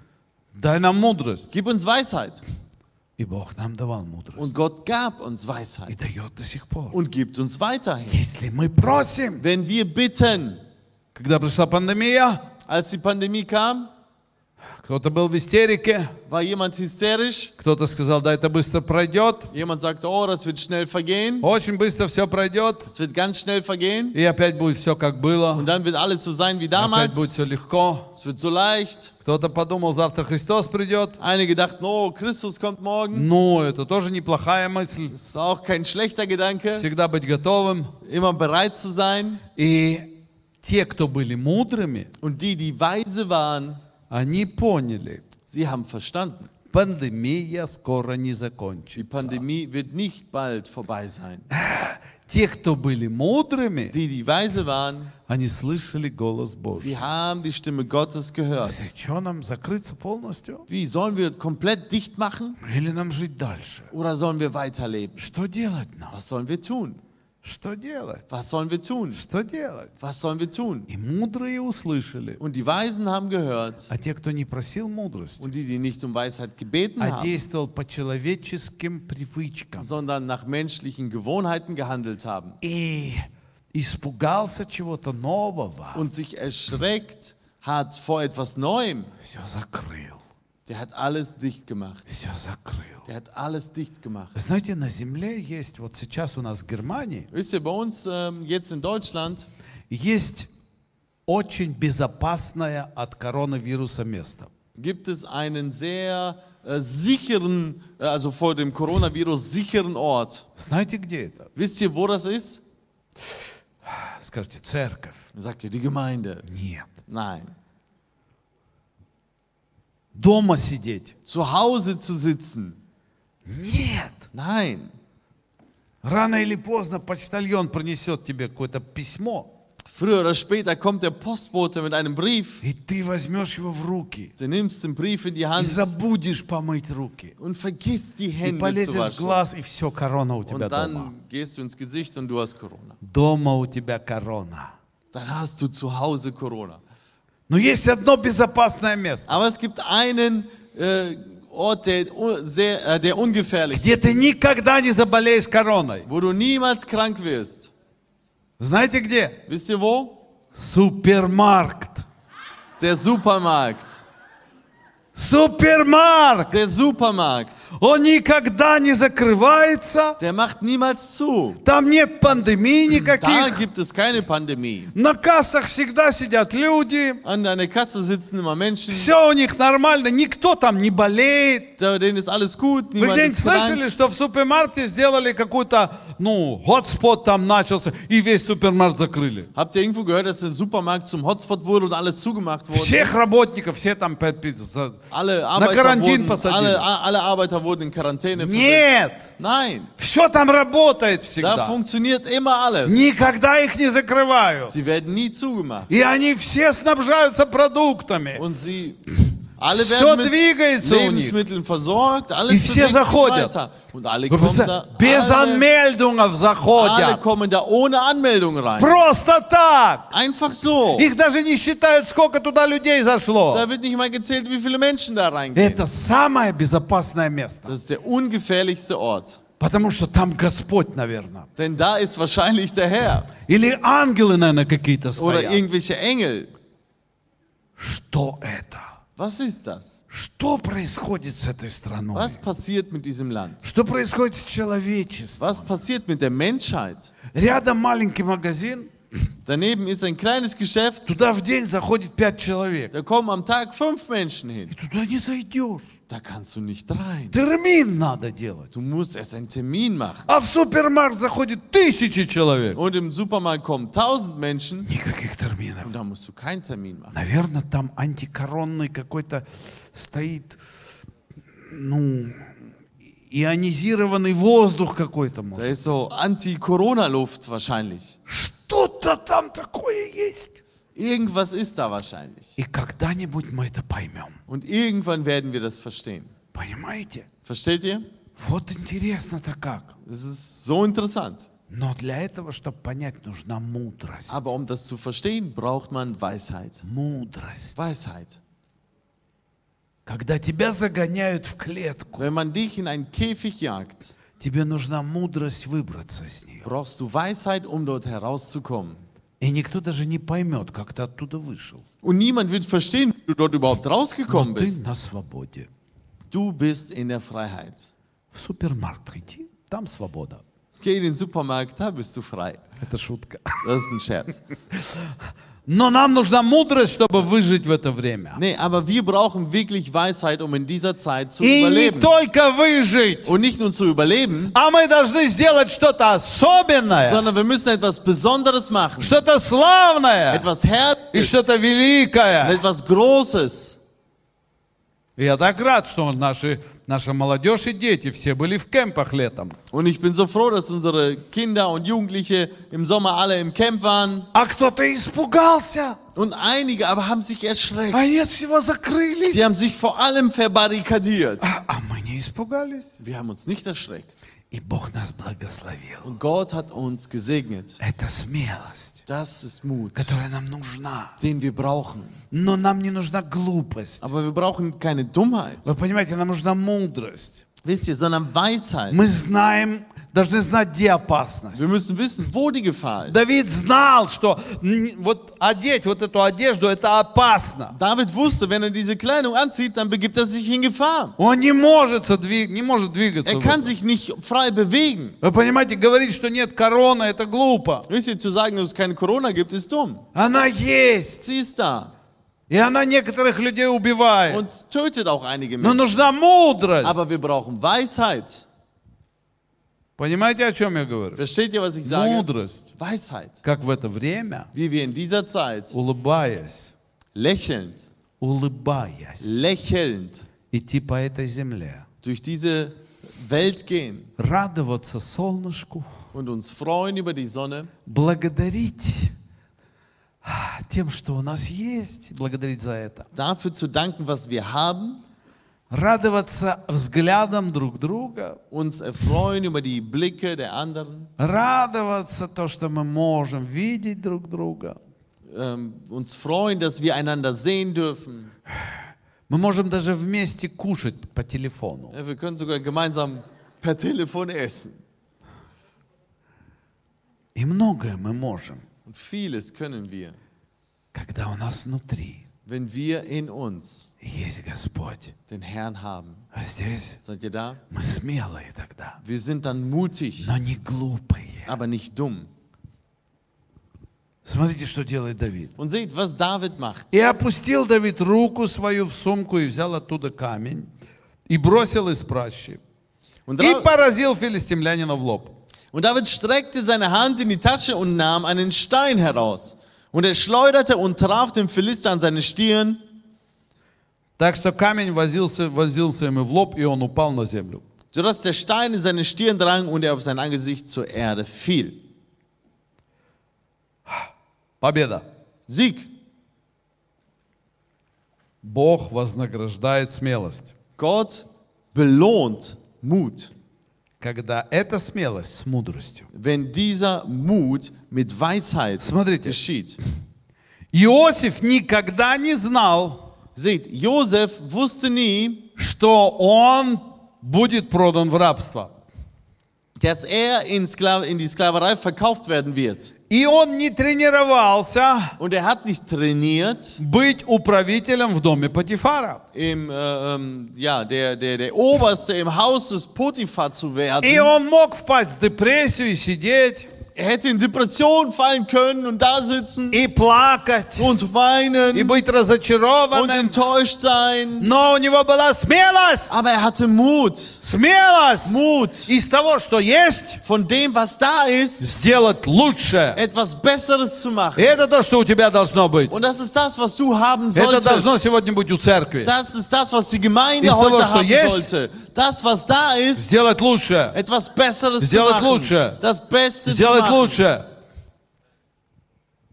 Дай нам мудрость. Gib uns Weisheit. И Бог нам давал Und мудрость. Gott gab uns И Weisheit дает до сих пор. und gibt uns weiterhin. Если мы просим. Wenn wir bitten, Когда пришла пандемия, als die Pandemie kam, кто-то был в истерике, war jemand hysterisch. кто-то сказал, да это быстро пройдет. Jemand sagte, oh, das wird schnell vergehen. Очень быстро все пройдет. Es wird ganz schnell vergehen. И опять будет все как было. Und dann wird alles so sein wie Опять будет все легко. Es wird so leicht. Кто-то подумал, завтра Христос придет. Einige dachten, oh, Christus kommt morgen. Ну, это тоже неплохая мысль. Das ist auch kein schlechter Gedanke. Всегда быть готовым. Immer bereit zu sein. И те, кто были мудрыми, Und die, die weise waren, они поняли, sie haben verstanden. пандемия скоро не Die закончится. Pandemie wird nicht bald vorbei sein. Те, кто были мудрыми, Die, die weise waren, они слышали голос Божий. sie haben die Stimme Gottes gehört. Что нам закрыться полностью? Wie, sollen wir komplett dicht machen Или нам жить дальше? oder sollen wir weiterleben? Что делать нам? Was sollen wir tun? Was sollen wir tun? Was sollen wir tun? Und die Weisen haben gehört. Und die, die nicht um Weisheit gebeten haben, sondern nach menschlichen Gewohnheiten gehandelt haben. Und sich erschreckt hat vor etwas Neuem. Der hat alles dicht gemacht. Alles dicht gemacht. Все закрыл. Der hat alles dicht gemacht. Вы знаете, на земле есть, вот сейчас у нас в Германии, Wisst ihr, bei uns ähm, jetzt in Deutschland есть очень безопасное от коронавируса место. gibt es einen sehr äh, sicheren, äh, also vor dem Coronavirus sicheren Ort. Знаете, где это? Wisst ihr, wo das ist? Скажите, церковь. Sagt ihr, die Gemeinde. Нет. Nein. Дома сидеть. Zu Hause zu sitzen. Нет. Nein. Рано или поздно почтальон принесет тебе какое-то письмо, Früher oder später kommt der Postbote mit einem Brief. и ты возьмешь его в руки. Du nimmst den Brief in die И Hand забудешь помыть руки. und vergisst die И Hände zu полезешь в waschen. глаз, и все, корона у тебя Und дома. dann gehst du ins Gesicht und du hast Corona. Дома у тебя корона. Dann hast du zu Hause Corona. Но есть одно безопасное место, Aber es gibt einen äh, Ort, der, u- sehr, äh, der ungefährlich где ist, ты никогда не заболеешь короной. wo du niemals krank wirst. Знаете где? Wisst ihr wo? Супермаркт. Der Supermarkt. Супермаркт! Der Supermarkt. Он никогда не закрывается. Der macht niemals zu. Там нет пандемий Da никаких. gibt es keine Pandemie. На кассах всегда сидят люди. An deiner Kasse sitzen immer Menschen, Все у них нормально. Никто там не болеет. da- denen ist alles gut, Вы niemand где-нибудь ist krank. слышали, что в супермаркете сделали какой-то, ну, хотспот там начался, и весь супермаркет закрыли? Habt ihr irgendwo gehört, dass der Supermarkt zum Hotspot wurde und alles zugemacht wurde? Всех работников, все там Alle На карантин wurden, посадили. alle, alle Arbeiter wurden in Quarantäne. Нет! Nein, Все там работает da всегда. funktioniert immer alles. Никогда их не закрывают. Die werden nie zugemacht. И они все снабжаются продуктами. Und sie alle Всё werden mit двигается у них. Lebensmitteln versorgt, alles И все bewegt sich заходят. weiter. Und alle Вы kommen представляете, da, Без alle, анмельдунгов alle заходят. kommen da ohne Anmeldung rein. Просто так. Einfach so. Их даже не считают, сколько туда людей зашло. Da wird nicht mal gezählt, wie viele Menschen da reingehen. Это самое безопасное место. Das ist der ungefährlichste Ort. Потому что там Господь, наверное. Denn da ist wahrscheinlich der Herr Или ангелы, наверное, какие-то oder стоят. irgendwelche Engel. Что это? Was ist das? Что происходит с этой страной? Was passiert mit diesem Land? Что происходит с человечеством? Was passiert mit der Menschheit? Рядом маленький магазин, Daneben ist ein kleines Geschäft, туда в день заходит пять человек. da kommen am Tag fünf Menschen hin. И туда не зайдешь. Da kannst du nicht rein. Термин надо делать. Du musst erst einen Termin machen. А в супермаркет заходит тысячи человек. Und im Supermarkt kommen tausend Menschen Никаких терминов. und da musst du keinen Termin machen. Наверное, там антикоронный какой-то стоит, ну, ионизированный воздух какой-то. Da ist so Anti-Corona-Luft wahrscheinlich. Что-то там такое есть. Irgendwas ist da wahrscheinlich. И когда-нибудь мы это поймем. Und irgendwann werden wir das verstehen. Понимаете? Versteht ihr? Вот интересно-то как. Das ist so interessant. Но для этого, чтобы понять, нужна мудрость. Aber um das zu verstehen, braucht man Weisheit. Мудрость. Weisheit. Когда тебя загоняют в клетку, Wenn man dich in einen Käfig jagt, тебе нужна мудрость выбраться из нее. brauchst du Weisheit, um dort herauszukommen. И никто даже не поймет, как ты оттуда вышел. Und niemand wird verstehen, wie du dort überhaupt Но rausgekommen ты bist. на свободе. Du bist in der Freiheit. В супермаркет иди, там свобода. Geh in den Supermarkt, da bist du frei. Это шутка. Das ist ein Scherz. Но нам нужна мудрость, чтобы выжить в это время. Nee, aber wir brauchen wirklich Weisheit, um in dieser Zeit zu И не überleben. только выжить, Und nicht nur zu überleben, а мы должны сделать что-то особенное, sondern wir müssen etwas Besonderes machen. что-то славное Etwas и Herrliches. что-то великое. Etwas Großes. И я так рад, что наши, наша молодежь и дети все были в кемпах летом. Und ich bin so froh, dass unsere Kinder und Jugendliche im Sommer alle im Camp waren. А кто-то испугался. Und einige aber haben sich erschreckt. Они от всего закрылись. Sie haben sich vor allem verbarrikadiert. А, а мы не испугались. Wir haben uns nicht erschreckt. И Бог нас благословил. Und Gott hat uns gesegnet. Это смелость, Das ist Mut, которая нам нужна. den wir brauchen. Но нам не нужна глупость. Aber wir brauchen keine Dummheit. Вы понимаете, нам нужна мудрость. Wisst ihr, sondern Weisheit. Мы знаем должны знать, где опасность. Wir müssen wissen, wo die Gefahr ist. Давид знал, что вот одеть вот эту одежду, это опасно. David wusste, wenn er diese Kleidung anzieht, dann begibt er sich in Gefahr. Он не может, не может двигаться. Er kann sich nicht frei bewegen. Вы понимаете, говорить, что нет короны, это глупо. Ihr, zu sagen, dass es keine Corona gibt, ist dumm. Она есть. Sie ist da И она некоторых людей убивает. und tötet auch einige Но Menschen. нужна мудрость. Aber wir brauchen Weisheit. Понимаете, о чем я говорю? Versteht ihr, was ich sage? Мудрость. Weisheit. Как в это время, Wie wir in dieser Zeit. улыбаясь, lächelnd, улыбаясь, lächelnd. Идти по этой земле, durch diese Welt gehen. Радоваться солнышку, und uns freuen über die Sonne, благодарить а, тем, что у нас есть, благодарить за это, dafür zu danken, was wir haben, радоваться взглядом друг друга, uns erfreuen über die Blicke der anderen, радоваться то, что мы можем видеть друг друга. ähm, uns freuen, dass wir einander sehen dürfen. Мы можем даже вместе кушать по телефону. Ja, wir können sogar gemeinsam per Telefon essen. И многое мы можем, Und vieles können wir, когда у нас внутри wenn wir in uns есть Господь. den Herrn haben. А здесь Seid ihr da? мы смелые тогда, Wir sind dann mutig, но не глупые. aber nicht dumm. Смотрите, что делает Давид. Und seht, was David macht. И опустил Давид руку свою в сумку и взял оттуда камень и бросил из пращи. Und, И Dra поразил филистимлянина в лоб. und David streckte seine Hand in die Tasche und nahm einen Stein heraus. Und er schleuderte und traf den Philister an seine Stirn, Так что камень возился, возился ему в лоб, и он упал на землю. sodass der Stein in seine Stirn drang und er auf sein Angesicht zur Erde fiel. Победа. Sieg. Бог вознаграждает смелость. Gott belohnt Mut, Когда эта смелость с мудростью. wenn dieser Mut mit Weisheit Смотрите, geschieht. Иосиф никогда не знал, Seht, Josef wusste nie, что он будет продан в рабство. dass er in, Skla in die Sklaverei verkauft werden wird. И он не тренировался Und er hat nicht trainiert, быть управителем в доме Патифара. im, äh, ähm, ja, der, der, der Oberste im Haus des Potiphar zu werden. И он мог впасть в депрессию и сидеть, Er hätte in Depression fallen können und da sitzen и плакать, und и weinen быть und разочарованным. enttäuscht sein. Но у него была смелость, Aber er hatte Mut. смелость Mut, из того, что есть, von dem, was da ist, сделать лучше. etwas Besseres zu И machen. это то, что у тебя должно быть. Und das ist das, was du haben Это должно solltest. сегодня быть у церкви. Das ist das, was die Gemeinde Из того, heute что haben есть, sollte. Das, was da ist, Сделать лучше. etwas Besseres zu Сделать machen. лучше. Das Beste zu Сделать machen. лучше.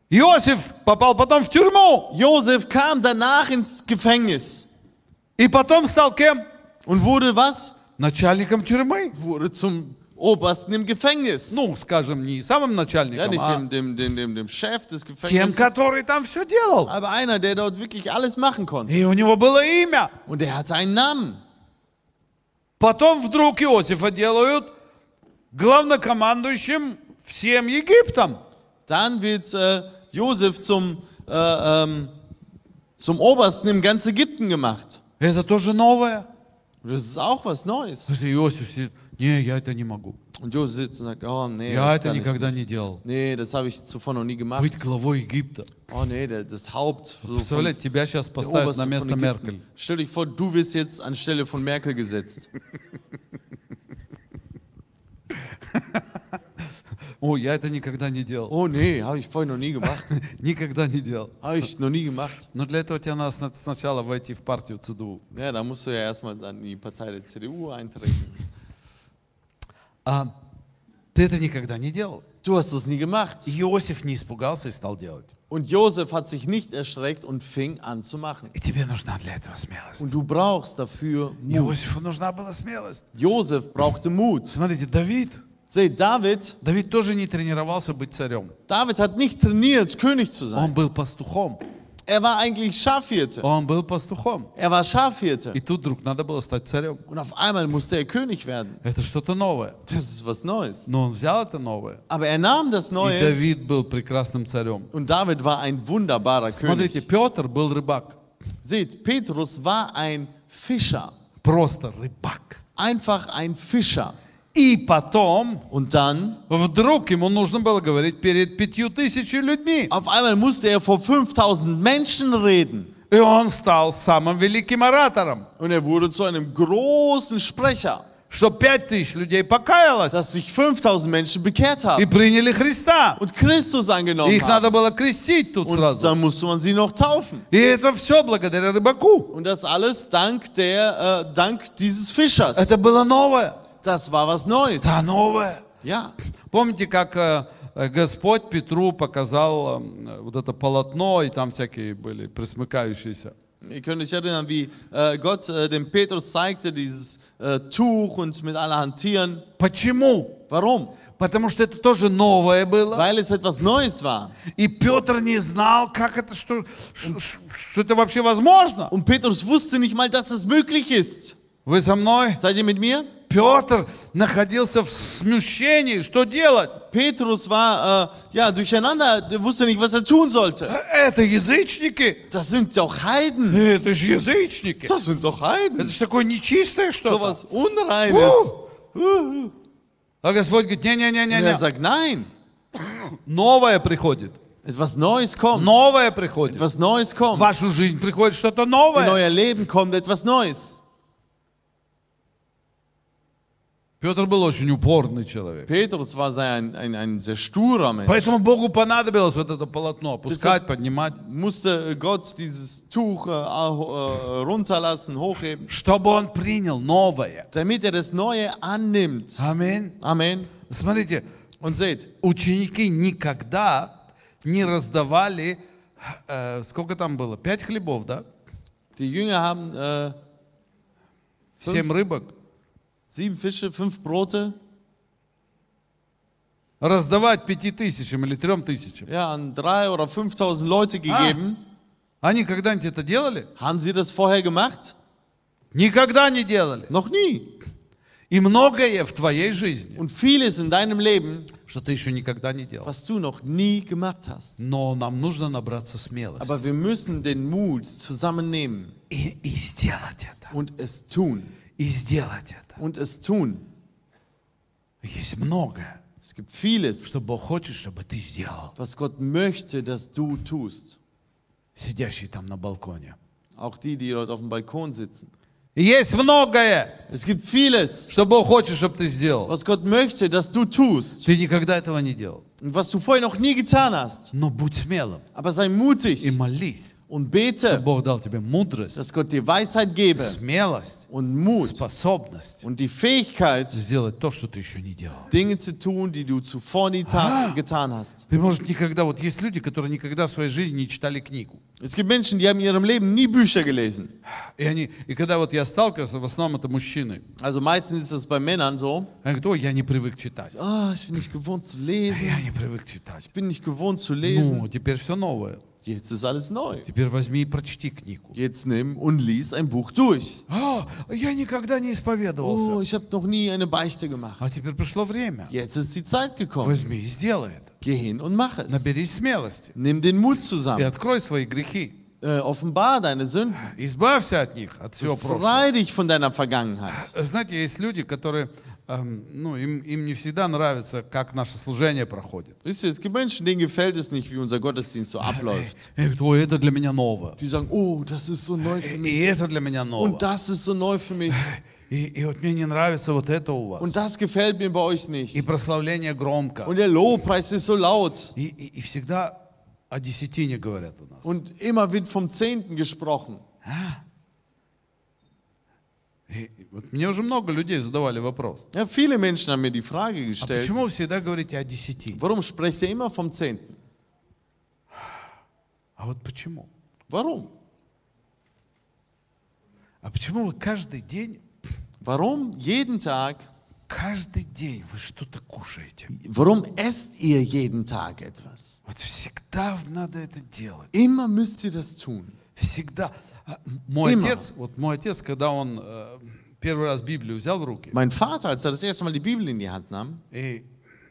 Иосиф попал потом в тюрьму. Josef kam danach ins Gefängnis И потом стал кем? und wurde was? Начальником тюрьмы. Wurde zum Obersten im Gefängnis. Ну, скажем, не самым Ja, начальником, nicht а dem, dem, dem, dem, dem Chef des тем, Gefängnisses, который там все делал. aber einer, der dort wirklich alles machen konnte. И у него было имя. Und er hatte einen Namen. Потом вдруг Иосифа делают главнокомандующим всем Египтом. Dann wird äh, Josef zum, äh, ähm, zum Obersten im ganzen Ägypten gemacht. Это тоже новое. Das ist auch was Neues. Иосиф сидит, не, я это не могу. Und Josef sitzt und sagt, oh nee, Я das это kann ich никогда nicht. не делал. nee das habe ich zuvor noch nie gemacht. Быть главой Египта. Oh nee, der, das Haupt so von, Представляете, тебя сейчас der поставят Oberste на von место Ägypten. Меркель. Stell dich vor, du wirst jetzt anstelle von Merkel gesetzt. О, я это никогда не делал. Oh nee, habe ich vorher noch nie gemacht. Никогда не делал. Habe ich noch nie gemacht. Но для этого тебе надо сна- сначала войти в партию ЦДУ. Ja, da musst du ja erstmal dann in die Partei der CDU eintreten. А ты это никогда не делал. Du hast es nie gemacht. Иосиф не испугался и стал делать. Und Josef hat sich nicht erschreckt und fing an zu machen. И тебе нужна для этого смелость. Und du brauchst dafür Mut. Иосифу нужна была смелость. Josef brauchte Mut. Смотрите, Давид. Seht, David, Давид тоже не тренировался быть царем. David hat nicht trainiert, König zu Он sein. был пастухом. Er war eigentlich Schafhirte. Он был пастухом. Er war Schafhirte. И тут вдруг надо было стать царем. Und auf einmal musste er König werden. Это что-то новое. Das ist was Neues. Но он взял это новое. Aber er nahm das И Neue Давид был прекрасным царем. und David war ein wunderbarer Смотрите, König. Петр был рыбак. Seht, Petrus war ein Fischer. Просто рыбак. Einfach ein Fischer. И потом Und dann, вдруг ему нужно было говорить перед пятью тысячами людьми. auf einmal musste er vor 5000 Menschen reden. И он стал самым великим оратором. Und er wurde zu einem großen Sprecher, Что пять тысяч людей покаялось dass sich 5000 Menschen bekehrt и haben приняли Христа. und Christus И angenommen их надо haben. было крестить тут Und сразу. dann musste man sie noch taufen. И это все благодаря рыбаку. Und das alles dank, der, äh, dank dieses Fischers. Это было новое. Das war was Neues. Да, новое. Ja. Помните, как э, э, Господь Петру показал э, вот это полотно, и там всякие были присмыкающиеся. Ihr könnt euch erinnern, wie äh, Gott äh, dem Petrus zeigte, dieses äh, Tuch und mit allerhand Tieren. Почему? Warum? Потому что это тоже новое было. Weil es etwas Neues war. И Петр не знал, как это, что, ш- что это вообще возможно. Und Petrus wusste nicht mal, dass es möglich ist. Вы со мной? Seid ihr mit mir? Петр находился в смущении. Что делать? Petrus war äh, ja durcheinander, der wusste nicht, was er tun sollte. Это язычники. Das sind doch Heiden. Это же язычники. Das sind doch Heiden. Это же такое нечистое что-то. So was Unreines. Uh. А Господь говорит, Und er sagt, nein, новое приходит. etwas Neues kommt. Новое приходит. Etwas Neues В kommt. вашу жизнь приходит что-то In новое. euer Leben kommt etwas Neues. Петр был очень упорный человек. Petrus war sehr ein, ein, ein sehr sturer Mensch. Поэтому Богу понадобилось вот это полотно опускать, поднимать, Musste Gott dieses Tuch äh, äh, runterlassen, hochheben, чтобы он принял новое. damit er das Neue annimmt. Аминь. Amen. Смотрите, Und seht, ученики никогда не раздавали, э, сколько там было? Пять хлебов, да? die Jünger haben äh, Семь рыбок. sieben Fische, fünf Brote Раздавать пяти тысячам или трем тысячам. ja, an drei oder 5000 Leute gegeben. Они когда-нибудь это делали? Haben sie das vorher gemacht? Никогда не делали. Noch nie. И многое в твоей жизни, Und vieles in deinem Leben, что ты еще никогда не делал. was du noch nie gemacht hast. Но нам нужно набраться смелости. Aber wir müssen den Mut zusammennehmen И, и сделать это. und es tun. И сделать это. Und es tun. Есть многое, Es gibt vieles, что Бог хочет, чтобы ты сделал. was Gott möchte, dass du tust. Сидящий там на балконе. Auch die, die dort auf dem Balkon sitzen. И Есть многое, Es gibt vieles, что Бог хочет, чтобы ты сделал. was Gott möchte, dass du tust. Ты никогда этого не делал. Und was du vorher noch nie getan hast. Но будь смелым Aber sei и mutig молись, und чтобы bete, Бог дал тебе мудрость, dass Gott dir Weisheit gebe смелость, und Mut способность und die Fähigkeit, сделать то, что ты еще не делал. Dinge zu tun, die du zuvor nie ta- getan hast. Ты, может, никогда... Вот есть люди, которые никогда в своей жизни не читали книгу. Es gibt Menschen, die haben in ihrem Leben nie Bücher gelesen. И, они, и когда вот я сталкивался, в основном это мужчины. Also meistens ist das bei Männern so. Они говорят, ой, я не привык читать. Ah, ich bin nicht gewohnt zu lesen. Я не привык читать. Ich bin nicht gewohnt zu lesen. Ну, теперь все новое. Jetzt ist alles neu. Теперь возьми и прочти книгу. Jetzt nimm und lies ein Buch durch. А, я никогда не исповедовался. Oh, ich habe noch nie eine Beichte gemacht. А теперь пришло время. Jetzt ist die Zeit gekommen. Возьми и сделай это. Geh hin und mach es. Наберись смелости. Nimm den Mut И zusammen. открой свои грехи. Äh, offenbar deine Sünden. Избавься от них, от всего прошлого. Frei dich von deiner Vergangenheit. Знаете, есть люди, которые, эм, ну, им, им не всегда нравится, как наше служение проходит. Wisst ihr, es gibt Menschen, denen gefällt es nicht, wie unser Gottesdienst so abläuft. Они говорят, ой, это для меня ново. Die sagen, oh, das ist so neu für И это для меня ново. Und das ist so neu für mich. И, и вот мне не нравится вот это у вас. Und das gefällt mir bei euch И nicht. прославление громко. Und der Lobpreis ist so laut. И, и- и всегда о десятине говорят у нас. Und immer wird vom Zehnten gesprochen. И- и вот мне уже много людей задавали вопрос. Ja, viele Menschen haben mir die Frage А gestellt, почему вы всегда говорите о десятине? warum sprecht ihr immer vom Zehnten? А вот почему? Warum? А почему вы каждый день Warum jeden Tag каждый день вы что-то кушаете. Warum esst ihr jeden Tag etwas? Вот всегда надо это делать. Immer müsst ihr das tun. Всегда. А, Мой Immer. отец, вот мой отец, когда он э, первый раз Библию взял в руки, Mein Vater, als er das erste Mal die Bibel in die Hand nahm, и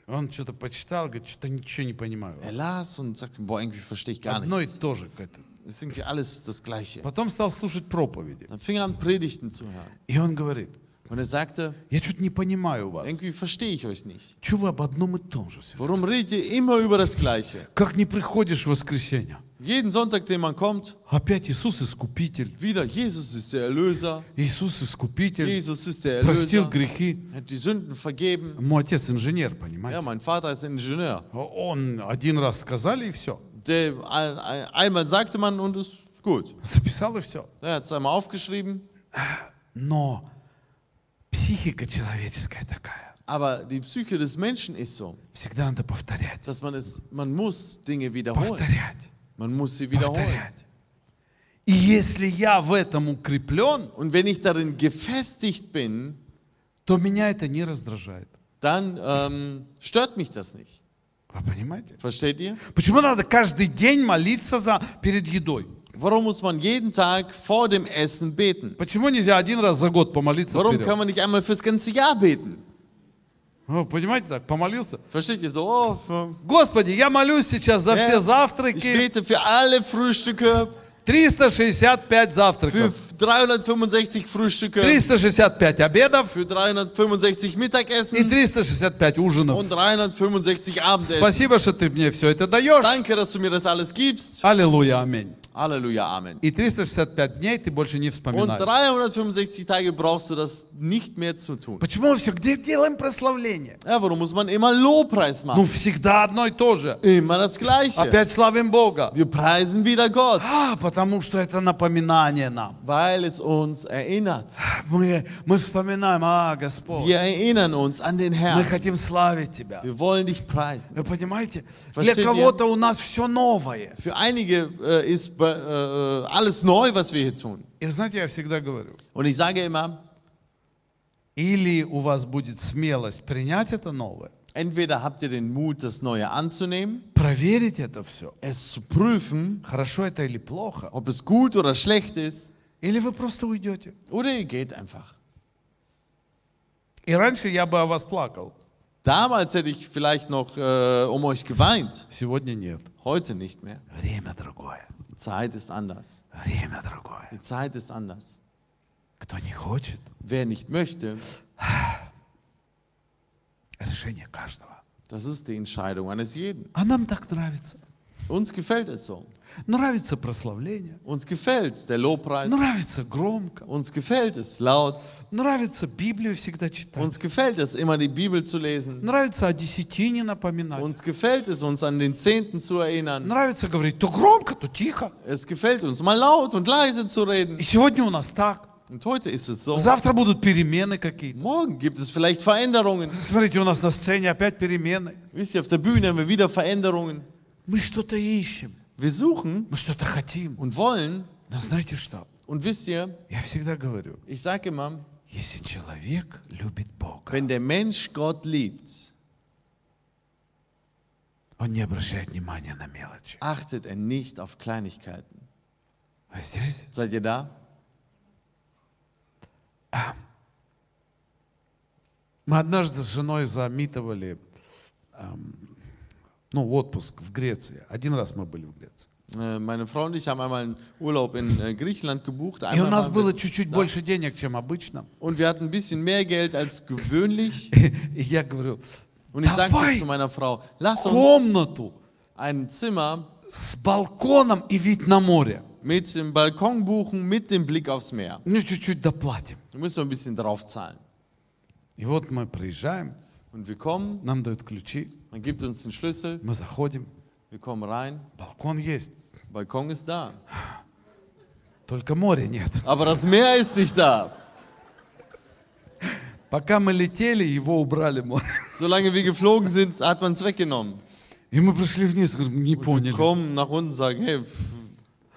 он что-то почитал, говорит, что-то ничего не понимаю. er las und sagte, boah, irgendwie verstehe ich gar Одно и nichts. то же. Es ist irgendwie alles das Gleiche. Потом стал слушать проповеди. Dann fing er an, Predigten zu hören. И он говорит, Und er sagte, я что-то не понимаю вас. irgendwie verstehe ich euch nicht. Что вы об одном и том же? Warum redet ihr immer über das Gleiche? Как не приходишь в воскресенье? Jeden Sonntag, den man kommt, Опять Иисус Искупитель. wieder, Jesus ist der Erlöser, Иисус Искупитель. Jesus ist der Простил Erlöser, грехи. hat die Sünden vergeben. Мой отец инженер, Ja, понимаете? mein Vater ist Ingenieur. Он один раз сказали и все. Der, ein, ein, einmal sagte man und ist gut. Записал и все. Er hat es einmal aufgeschrieben, Но психика человеческая такая. aber die Psyche des Menschen ist so, Всегда надо повторять. dass man es, man muss Dinge wiederholen. Повторять. Man muss sie wiederholen. Повторять. И если я в этом укреплен, Und wenn ich darin gefestigt bin, то меня это не раздражает. dann ähm, stört mich das nicht. Вы понимаете? Versteht ihr? Почему надо каждый день молиться за, перед едой? Warum muss man jeden Tag vor dem Essen beten? Почему нельзя один раз за год помолиться Warum вперед? kann man nicht einmal fürs ganze Jahr beten? О, понимаете так, помолился. Versteht ihr so? Oh, für- Господи, я молюсь сейчас за все ich завтраки. bete für alle Frühstücke, 365 für завтраков. 365 Frühstücke, 365 обедов für 365 и Mittagessen 365 ужинов. und 365 Abendessen. Спасибо, что ты мне все это даешь. Danke, dass du mir das alles gibst. Аллилуйя, аминь. Halleluja, Amen. И 365 дней ты больше не Und вспоминаешь. 365 Tage brauchst du das nicht mehr zu tun. Почему мы все где делаем прославление? Ja, warum muss man immer Lobpreis Ну, machen? всегда одно и то же. Immer das Gleiche. Опять славим Бога. Wir preisen wieder Gott, А, потому что это напоминание нам. weil es uns erinnert. Мы, мы вспоминаем, а, Господь, Wir erinnern uns an den мы Herrn. хотим славить Тебя. Wir wollen dich preisen. Вы понимаете? Versteht Для ihr? кого-то у нас все новое. Für einige äh, ist äh, äh, alles neu, was wir hier tun. И вы знаете, я всегда говорю, Und ich sage immer, или у вас будет смелость принять это новое, entweder habt ihr den Mut, das Neue anzunehmen, проверить это все, es zu prüfen, хорошо это или плохо, ob es gut oder schlecht ist, или вы просто уйдете. oder ihr geht einfach. И раньше я бы о вас плакал, Damals hätte ich vielleicht noch äh, um euch geweint, сегодня нет. heute nicht mehr. Время другое, Die Zeit ist anders. время другое. Die Zeit ist anders. Кто не хочет, Wer nicht möchte, решение каждого. das ist die Entscheidung eines jeden. А нам так нравится. Uns gefällt es so. Нравится прославление, Uns gefällt der Lobpreis. нравится громко, Uns gefällt es laut. нравится Библию всегда читать, Uns gefällt es immer die Bibel zu lesen. нравится о десятине напоминать, Uns gefällt es uns an den Zehnten zu erinnern. нравится говорить то громко, то тихо. Es gefällt uns mal laut und leise zu reden. И сегодня у нас так. Und heute ist es so. Завтра будут перемены какие-то. Morgen gibt es vielleicht Veränderungen. Смотрите, у нас на сцене опять перемены. Wisst ihr, auf der Bühne haben wir wieder Veränderungen. Мы что-то ищем, Wir suchen мы что-то хотим. und wollen. Но знаете что? Und wisst ihr, Я всегда говорю, ich sage immer, если человек любит Бога, wenn der Mensch Gott liebt, он не обращает внимания на мелочи. achtet er nicht auf Kleinigkeiten. А здесь Seid ihr da? мы однажды с женой замитывали эм, ну, отпуск в Греции. Один раз мы были в Греции. Äh, Meine Frau und ich haben einmal einen Urlaub in äh, Griechenland gebucht. И у Einmal нас waren было wir чуть-чуть da. больше денег, чем обычно. Und wir hatten ein bisschen mehr Geld als gewöhnlich. И я говорю, Und ich sagte давай zu meiner Frau, lass uns комнату ein Zimmer с балконом и вид на море. mit dem Balkon buchen, mit dem Blick aufs Meer. Ну, чуть-чуть доплатим. Da müssen wir ein bisschen draufzahlen. И вот мы приезжаем, Und wir kommen, нам дают ключи, man gibt uns den Schlüssel, мы заходим, wir kommen rein, балкон есть, Balkon ist da. только моря нет. Aber das Meer ist nicht da. Пока мы летели, его убрали море. Solange wir geflogen sind, hat man es weggenommen. И мы пришли вниз, говорим, не Wir поняли. kommen nach unten und sagen, hey, pff,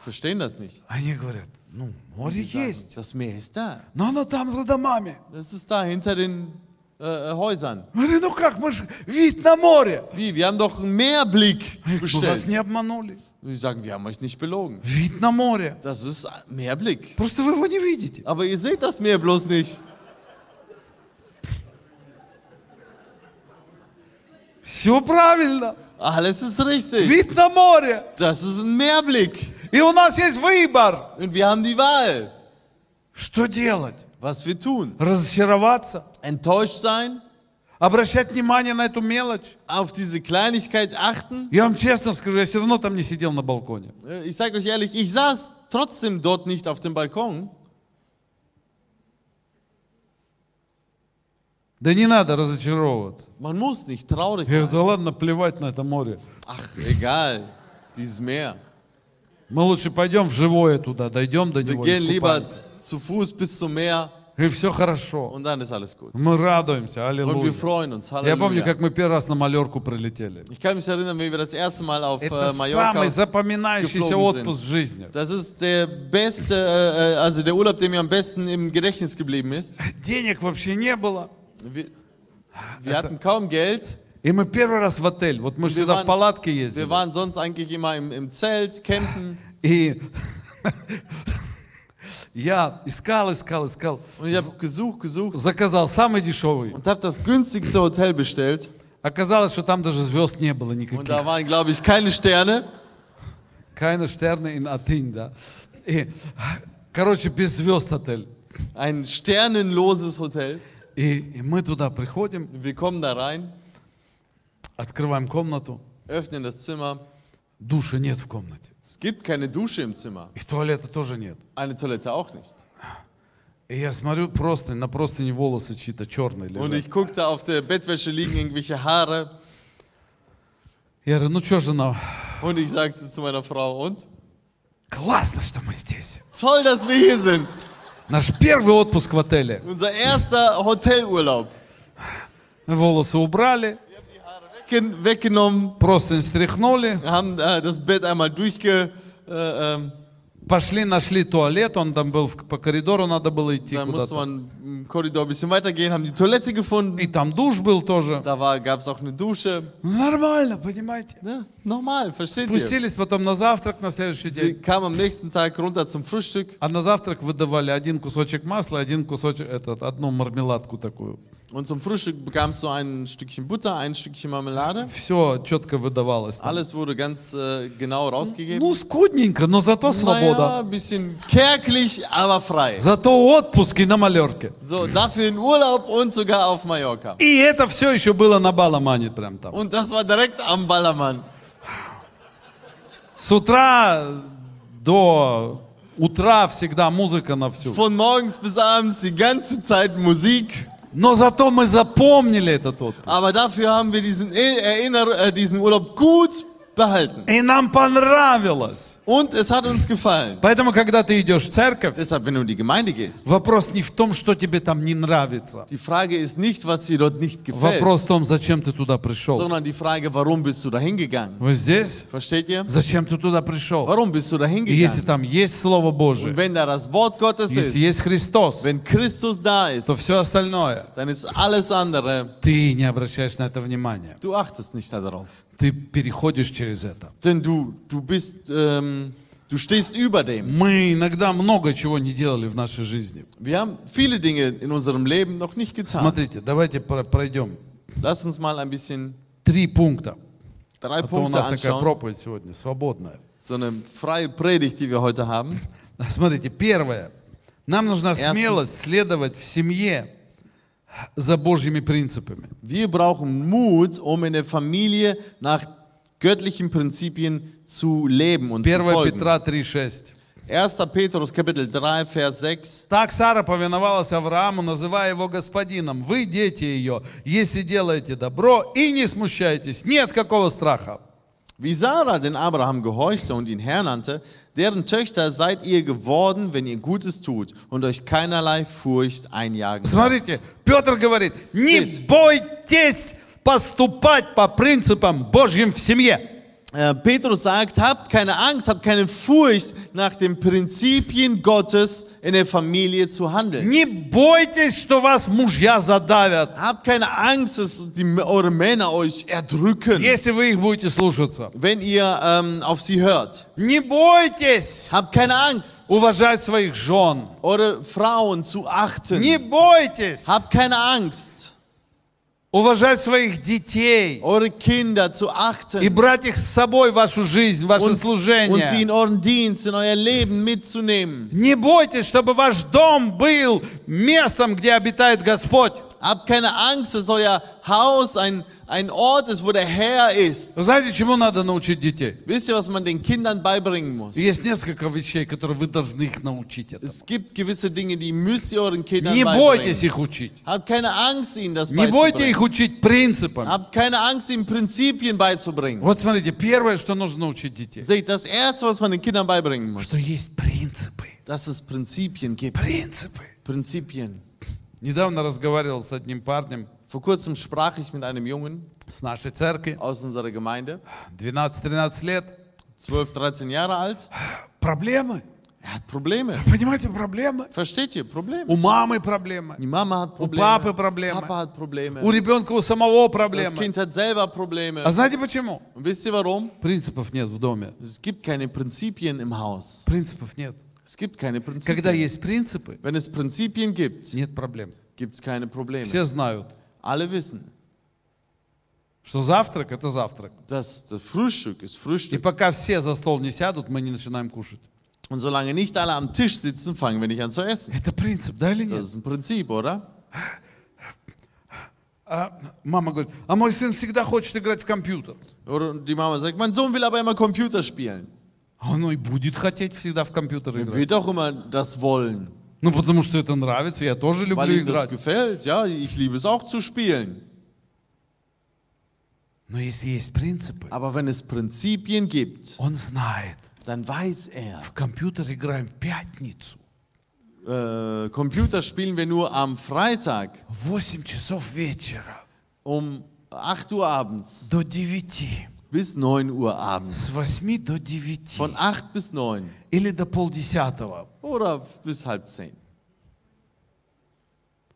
verstehen das nicht. Они говорят, ну, море Die sagen, есть, Das Meer ist da. но оно там за домами. Das ist da hinter den äh, Häusern. Говорю, ну как, мы же вид на море. Wie? Wir haben doch einen Meerblick Мы вас bestellt. не обманули. Und sie sagen, wir haben euch nicht belogen. Вид на море. Das ist Meerblick. Просто вы его не видите. Aber ihr seht das Meer bloß nicht. Все правильно. Alles ist richtig. Вид на море. Das ist ein Meerblick. И у нас есть выбор. Und wir haben die Wahl, Что делать? Was wir tun. Разочароваться? Enttäuscht sein, Обращать внимание на эту мелочь? auf diese Kleinigkeit achten. Я вам честно скажу, я все равно там не сидел на балконе. Äh, Ich sage euch ehrlich, ich saß trotzdem dort nicht auf dem Balkon. Да не надо разочаровываться. Man muss nicht traurig Я говорю, да ладно, плевать на это море. Ach, egal, dieses Meer. Мы лучше пойдем в живое туда, дойдем до Wir него. gehen lieber. Zu Fuß bis zum Meer И все хорошо. und dann ist alles gut. Мы радуемся, Und аллилуйя. wir freuen uns. Я помню, Halleluja. как мы первый раз на Малерку прилетели. Ich kann mich erinnern, wie wir das erste Mal auf Это äh, Mallorca. самый запоминающийся geflogen sind. отпуск в жизни. Das ist der beste, äh, äh, also der Urlaub, der mir am besten im Gedächtnis geblieben ist. Денег вообще не было. Wir, wir hatten kaum Geld. И мы первый раз в отель. Вот мы же Wir всегда waren- в палатке Wir ездили. waren sonst eigentlich immer im, im Zelt, campen. И я искал, искал, искал. Und ich habe gesucht, gesucht Заказал самый дешевый. und habe das günstigste Hotel bestellt. Оказалось, что там даже звезд не было Und никаких. da waren, glaube ich, keine Sterne. Keine Sterne in Athen, да. И, короче, без звезд отель. Ein sternenloses Hotel. И, и мы туда приходим, Wir kommen da rein, открываем комнату, öffnen das Zimmer. Душа нет в комнате. Es gibt keine Dusche im Zimmer. И туалета тоже нет. Eine Toilette auch nicht. И я смотрю просто, на простыни волосы чьи-то черные Und лежат. ich guckte, auf der Bettwäsche liegen irgendwelche Haare. Я говорю, ну что, жена, Und ich sagte zu meiner Frau, und? классно, что мы здесь. Toll, dass wir hier sind. Наш первый отпуск в отеле. Unser erster Hotelurlaub. Волосы убрали, Weggenommen, просто стряхнули, haben äh, das Bett einmal durchge... Äh, ähm, пошли, нашли туалет, он там был, по коридору надо было идти dann musste куда-то. man im Korridor ein bisschen weitergehen, haben die Toilette gefunden. И там душ был тоже. Da gab es auch eine Dusche. Нормально, понимаете? Ja, normal, versteht ihr? Спустились потом на завтрак на следующий Wir день. kamen am nächsten Tag runter zum Frühstück А на завтрак выдавали один кусочек масла, один кусочек, этот, одну мармеладку такую. und zum Frühstück bekamst du ein Stückchen Butter, ein Stückchen Marmelade. Все четко выдавалось. там. Alles wurde ganz äh, genau rausgegeben. Ну, скудненько, но зато Naja, свобода. ein bisschen kärglich, aber frei. Зато отпуск и на Малерке. So, dafür in Urlaub und sogar auf Mallorca. И это все еще было на Баламане прям там. Und das war direkt am Ballermann. С утра до утра всегда музыка на всю. Von morgens bis abends die ganze Zeit Musik. Но зато мы запомнили этот отпуск. Aber dafür haben wir diesen, Erinner äh, diesen Urlaub gut behalten. И нам понравилось. Und es hat uns gefallen. Поэтому, когда ты идешь в церковь, Deshalb, wenn du in die Gemeinde gehst, вопрос не в том, что тебе там не нравится. die Frage ist nicht, was dir dort nicht gefällt, Вопрос в том, зачем ты туда пришел. sondern die Frage, warum bist du da hingegangen? Вы здесь? Versteht ihr? Зачем ты туда пришел? Warum bist du da И если hingegangen? там есть Слово Und Божие, wenn da das Wort Gottes если ist, есть Христос, wenn Christus da ist, то все остальное, dann ist alles andere, ты не обращаешь на это внимания. du achtest nicht darauf. Ты переходишь через это. Denn du, du bist, ähm, du stehst über dem. Мы иногда много чего не делали в нашей жизни. Wir haben viele Dinge in unserem Leben noch nicht getan. Смотрите, давайте про- пройдем Lass uns mal ein bisschen три пункта. drei А то у нас такая anschauen. проповедь сегодня, свободная. So eine freie Predigt, die wir heute haben. Смотрите, первое. Нам нужна Erstens. смелость следовать в семье за Божьими принципами. Wir brauchen Mut, um in der Familie nach göttlichen Prinzipien zu leben und zu 1 folgen. Петра 3,6. 1. Petrus Kapitel 3, Vers 6. Так Сара повиновалась Аврааму, называя его господином. Вы дети ее, если делаете добро и не смущаетесь, нет какого страха. Wie Sarah den Abraham gehorchte und ihn Herr nannte, deren Töchter seid ihr geworden, wenn ihr Gutes tut und euch keinerlei Furcht einjagen Смотрите, lasst. Петр говорит, не Смотрите. бойтесь поступать по принципам Божьим в семье. Äh, Petrus sagt, habt keine Angst, habt keine Furcht, nach den Prinzipien Gottes in der Familie zu handeln. Не бойтесь, что вас мужья задавят, Habt keine Angst, dass die, eure Männer euch erdrücken, если вы их будете слушаться. wenn ihr ähm, auf sie hört. Не бойтесь Habt keine Angst, уважать своих жен. eure Frauen zu achten. Не бойтесь Habt keine Angst, Уважать своих детей eure Kinder zu и achten брать их с собой в вашу жизнь, в ваше und, und sie служение. in euren Dienst, in euer Leben mitzunehmen. Не бойтесь, чтобы ваш дом был местом, где обитает Господь. Habt keine Angst, dass euer Haus ein, ein Ort ist, wo der Herr ist. Знаете, чему надо научить детей? Wisst ihr, was man den Kindern beibringen muss? Есть несколько вещей, которые вы должны их научить. этому. Es gibt gewisse Dinge, die müsst ihr euren Kindern Не бойтесь beibringen. их учить. Habt keine Angst, ihnen das Не бойте beizubringen. их учить принципам. Habt keine Angst, ihnen Prinzipien beizubringen. Вот смотрите, первое, что нужно научить детей, Seht, das Erste, was man den Kindern beibringen muss, что есть принципы. dass es Prinzipien gibt. Принципы. Prinzipien. Недавно разговаривал с одним парнем Vor kurzem sprach ich mit einem Jungen с нашей церкви, aus unserer Gemeinde, 12-13 лет. 12, 13 Jahre alt. Проблемы. Er hat Probleme. Понимаете, проблемы. Versteht ihr? Probleme. У мамы проблемы. Die Mama hat Probleme. Papa Probleme. Papa hat Probleme. У ребенка у самого Das проблемы. Kind hat selber Probleme. А знаете почему? Und wisst ihr warum? Принципов нет в доме. Es gibt keine Prinzipien im Haus. Принципов нет. Es gibt keine Когда Prinzipien. есть принципы, Wenn es Prinzipien gibt, нет проблем. gibt es keine Probleme. Все знают, Alle wissen, что завтрак – это завтрак. dass das Frühstück ist И Frühstück. пока все за стол не сядут, мы не начинаем кушать. Und solange nicht alle am Tisch sitzen, fangen wir nicht an zu essen. Это принцип, да или Das нет? ist ein Prinzip, oder? А мама говорит, а мой сын всегда хочет играть в компьютер. Oder die Mama sagt, mein Sohn will aber immer Computer spielen. А он и будет хотеть всегда в компьютер Er играть. wird auch immer das wollen, Ну, потому что это нравится, я тоже weil люблю ihm das играть. gefällt. Ja, ich liebe es auch zu spielen. Но если есть принципы, Aber wenn es Prinzipien gibt, он знает. dann weiß er, В компьютер играем в пятницу. äh, Computer spielen wir nur am Freitag в 8 часов вечера um 8 Uhr abends до 9. bis 9 Uhr С abends. 8 до 9. Von 8 bis 9 Или до полдесятого. oder bis halb 10.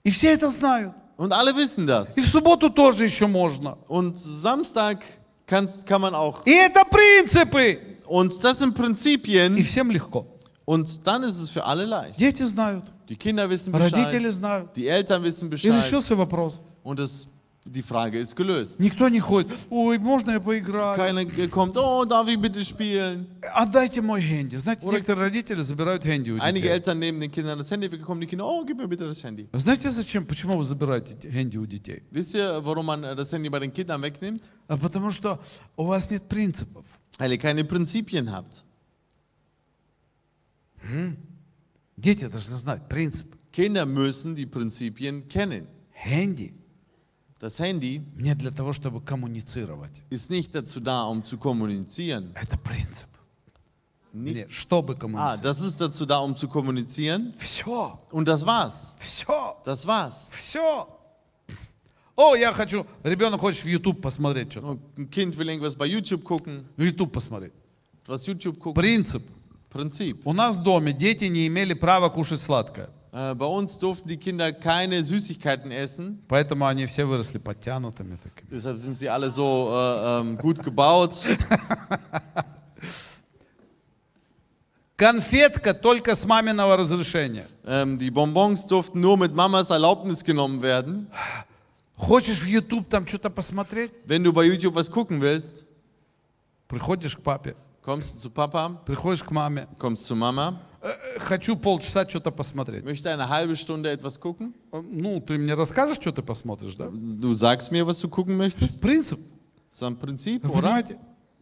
И все это знают. Und alle wissen das. И в субботу тоже еще можно. Und Samstag kann, kann man auch. И это принципы. Und das sind И Prinzipien. всем легко. Und dann ist es für alle leicht. Дети знают. Die Kinder wissen Родители Bescheid. знают. Die Eltern wissen И Bescheid. решился вопрос. Und es, die Frage ist gelöst. Никто не ходит. Ой, можно я поиграю? Keiner kommt, oh, darf ich bitte spielen? Отдайте мой хэнди. Знаете, Ура. некоторые родители забирают хэнди у Einige детей. Eltern nehmen den Kindern das Handy, kommen die Kinder, oh, gib mir bitte das Handy. Знаете, зачем? Почему вы забираете хэнди у детей? Wisst ihr, warum man äh, das Handy bei den Kindern wegnimmt? А потому что у вас нет принципов. Weil ihr keine Prinzipien habt. Дети должны знать принцип. Kinder müssen die Prinzipien kennen. Хэнди Das Handy не для того, чтобы коммуницировать. ist nicht dazu da, um zu kommunizieren. Это принцип. Nicht, Нет, чтобы ah, коммуницировать. das ist dazu da, um zu kommunizieren. Все, Und das war's. все, Das war's. все. О, я хочу, ребенок хочет в YouTube посмотреть что-то. Ein Kind will irgendwas bei YouTube gucken, YouTube посмотреть. was YouTube gucken. Принцип. Prinzip. У нас в доме дети не имели права кушать сладкое. Äh, bei uns durften die Kinder keine Süßigkeiten essen. Поэтому они все выросли подтянутыми такими. Deshalb sind sie alle so äh, ähm, gut gebaut. Конфетка только с маминого разрешения. Ähm, die Bonbons durften nur mit Mamas Erlaubnis genommen werden. Хочешь в YouTube там что-то посмотреть? Wenn du bei YouTube was gucken willst, Приходишь к папе, kommst du zu Papa, приходишь к маме. kommst zu Mama, «Э, э, Хочу полчаса что-то посмотреть. möchte eine halbe Stunde etwas gucken. Э, Ну, ты мне расскажешь, что ты посмотришь, да? Du sagst mir, was du gucken möchtest. Принцип, Das ist ein Prinzip, вы oder? понимаете?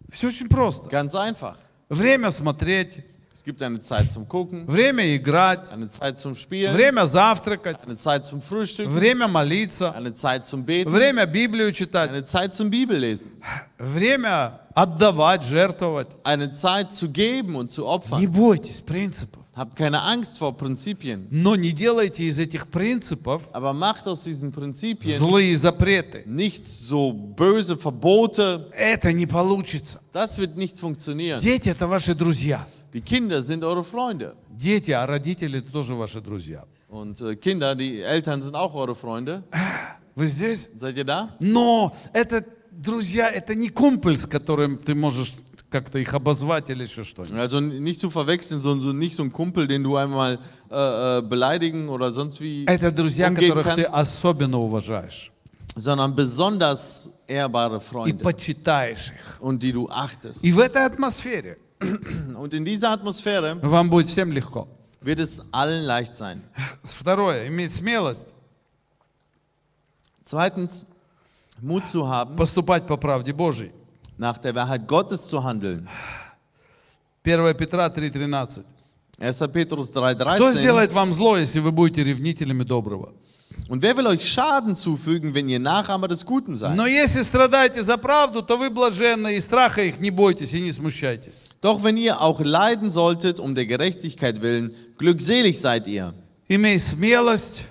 Все очень просто. Ganz einfach. Время смотреть, Es gibt eine Zeit zum Gucken, время играть, eine Zeit zum Spielen, время завтракать, eine Zeit zum Frühstück, время молиться, eine Zeit zum Beten, время Библию читать, eine Zeit zum Bibellesen, время отдавать, жертвовать. eine Zeit zu geben und zu Не opfern. бойтесь принципов. Habt keine Angst vor Prinzipien, Но не делайте из этих принципов aber macht aus diesen Prinzipien злые запреты. nicht so böse Verbote. Это не получится. Das wird nicht funktionieren. Дети это ваши друзья. Die Kinder sind eure Freunde. Дети, а родители это тоже ваши друзья. Und äh, Kinder, die Eltern sind auch eure Freunde. Вы здесь? Seid ihr da? Но это друзья, это не кумпель, с которым ты можешь как-то их обозвать или еще что-нибудь. Also nicht zu verwechseln, so, so nicht so ein Kumpel, den du einmal äh, äh, beleidigen oder sonst wie Это друзья, umgehen которых ты kannst, особенно уважаешь sondern besonders ehrbare и Freunde почитаешь их. und die du achtest. И в этой атмосфере Und in dieser Atmosphäre вам будет всем легко. wird es allen leicht sein. Второе, иметь смелость Zweitens, Mut zu haben, поступать по правде Божьей. nach der Wahrheit Gottes zu handeln. 1 Петра 3,13. 1. Petrus Кто 3,13. сделает вам зло, если вы будете ревнителями доброго? Und wer will euch Schaden zufügen, wenn ihr Nachahmer des Guten seid? Но если страдаете за правду, то вы блаженны, и страха их не бойтесь и не смущайтесь. Doch wenn ihr auch leiden solltet um der Gerechtigkeit willen, glückselig seid ihr. Имей смелость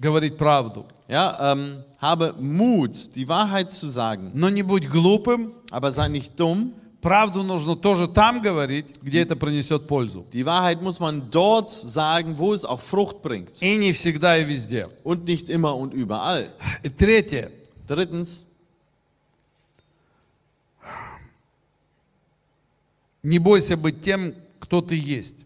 говорить правду, Ja, ähm, habe Mut, die Wahrheit zu sagen, но не будь глупым. aber sei nicht dumm. Правду нужно тоже там говорить, где это принесет пользу. Die Wahrheit muss man dort sagen, wo es auch Frucht bringt И не всегда и везде. und nicht immer und überall. И третье. Drittens, Не бойся быть тем, кто ты есть.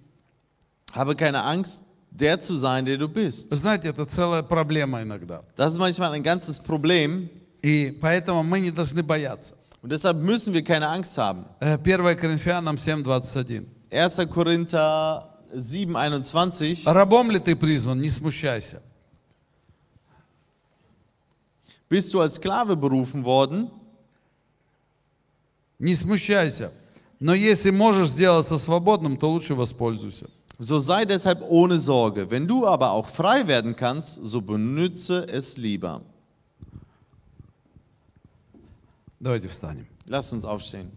habe keine Angst, der zu sein, der du bist. Знаете, это целая проблема иногда. Das ist manchmal ein ganzes Problem И поэтому мы не должны бояться. und deshalb müssen wir keine Angst haben. Э, 1 Коринфянам 7:21. 1. Korinther 7, 21. Рабом ли ты призван, не смущайся. Bist du als Sklave berufen worden? Не смущайся. Но если можешь сделаться свободным, то лучше воспользуйся. So sei deshalb ohne Sorge. Wenn du aber auch frei werden kannst, so benütze es lieber. Давайте встанем. Lass uns aufstehen.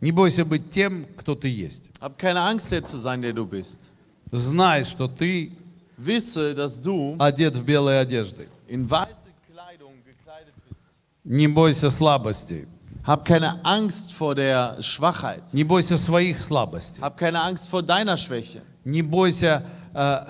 Не бойся быть тем, кто ты есть. Hab keine Angst, der zu sein, der du bist. Знай, что ты Wisse, dass du одет в белые одежды. in weiße Kleidung gekleidet bist. Не бойся слабостей. Hab keine Angst vor der Schwachheit. Не бойся своих слабостей. Hab keine Angst vor deiner Schwäche. Не бойся, э,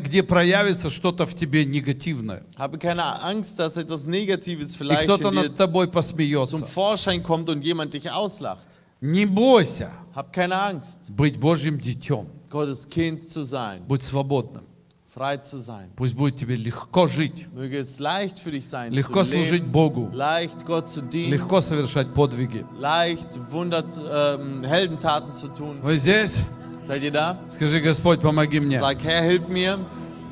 где проявится что-то в тебе негативное. Habe keine Angst, dass etwas Negatives И vielleicht кто-то in dir над тобой zum посмеется. Vorschein kommt und jemand dich auslacht. Не бойся Hab keine Angst, быть Божьим детем. Gottes Kind zu sein, Будь свободным. frei zu sein. Пусть будет тебе легко жить, Möge es leicht für dich sein, легко zu служить leben, Богу, leicht Gott zu dienen, легко совершать подвиги. leicht Wunder, ähm, Heldentaten zu tun. Вы здесь? Seid ihr da? Скажи, Господь, помоги мне. Sag, Herr, hilf mir,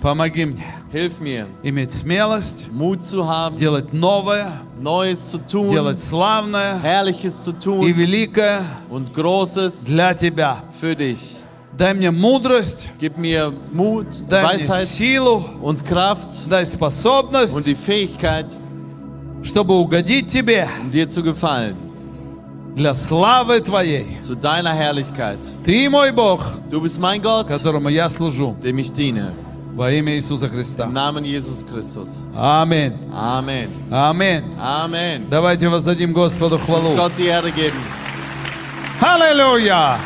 Помоги мне hilf mir, иметь смелость, Mut zu haben, делать новое, Neues zu tun, делать славное Herrliches zu и tun великое und Großes для Тебя. für dich. Дай мне мудрость, Gib mir Mut, дай мне Weisheit силу, und Kraft дай und способность, die Fähigkeit, чтобы угодить Тебе um dir zu gefallen, для славы Твоей. zu deiner Herrlichkeit. Ты мой Бог, Du bist mein Gott, которому я служу. dem ich diene. Во имя Иисуса Im Христа. Namen Jesus Christus. Аминь. Amen. Аминь. Amen. Давайте воздадим Господу Lass uns хвалу. Gott die Ehre geben. Аллилуйя!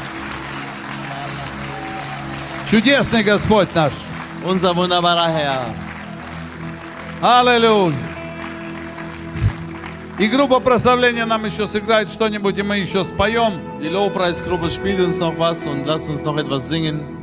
Чудесный Господь наш. Unser wunderbarer Herr. Аллилуйя! И группа прославления нам еще сыграет что-нибудь, и мы еще споем. Die Lobpreisgruppe spielt uns noch was und lasst uns noch etwas singen.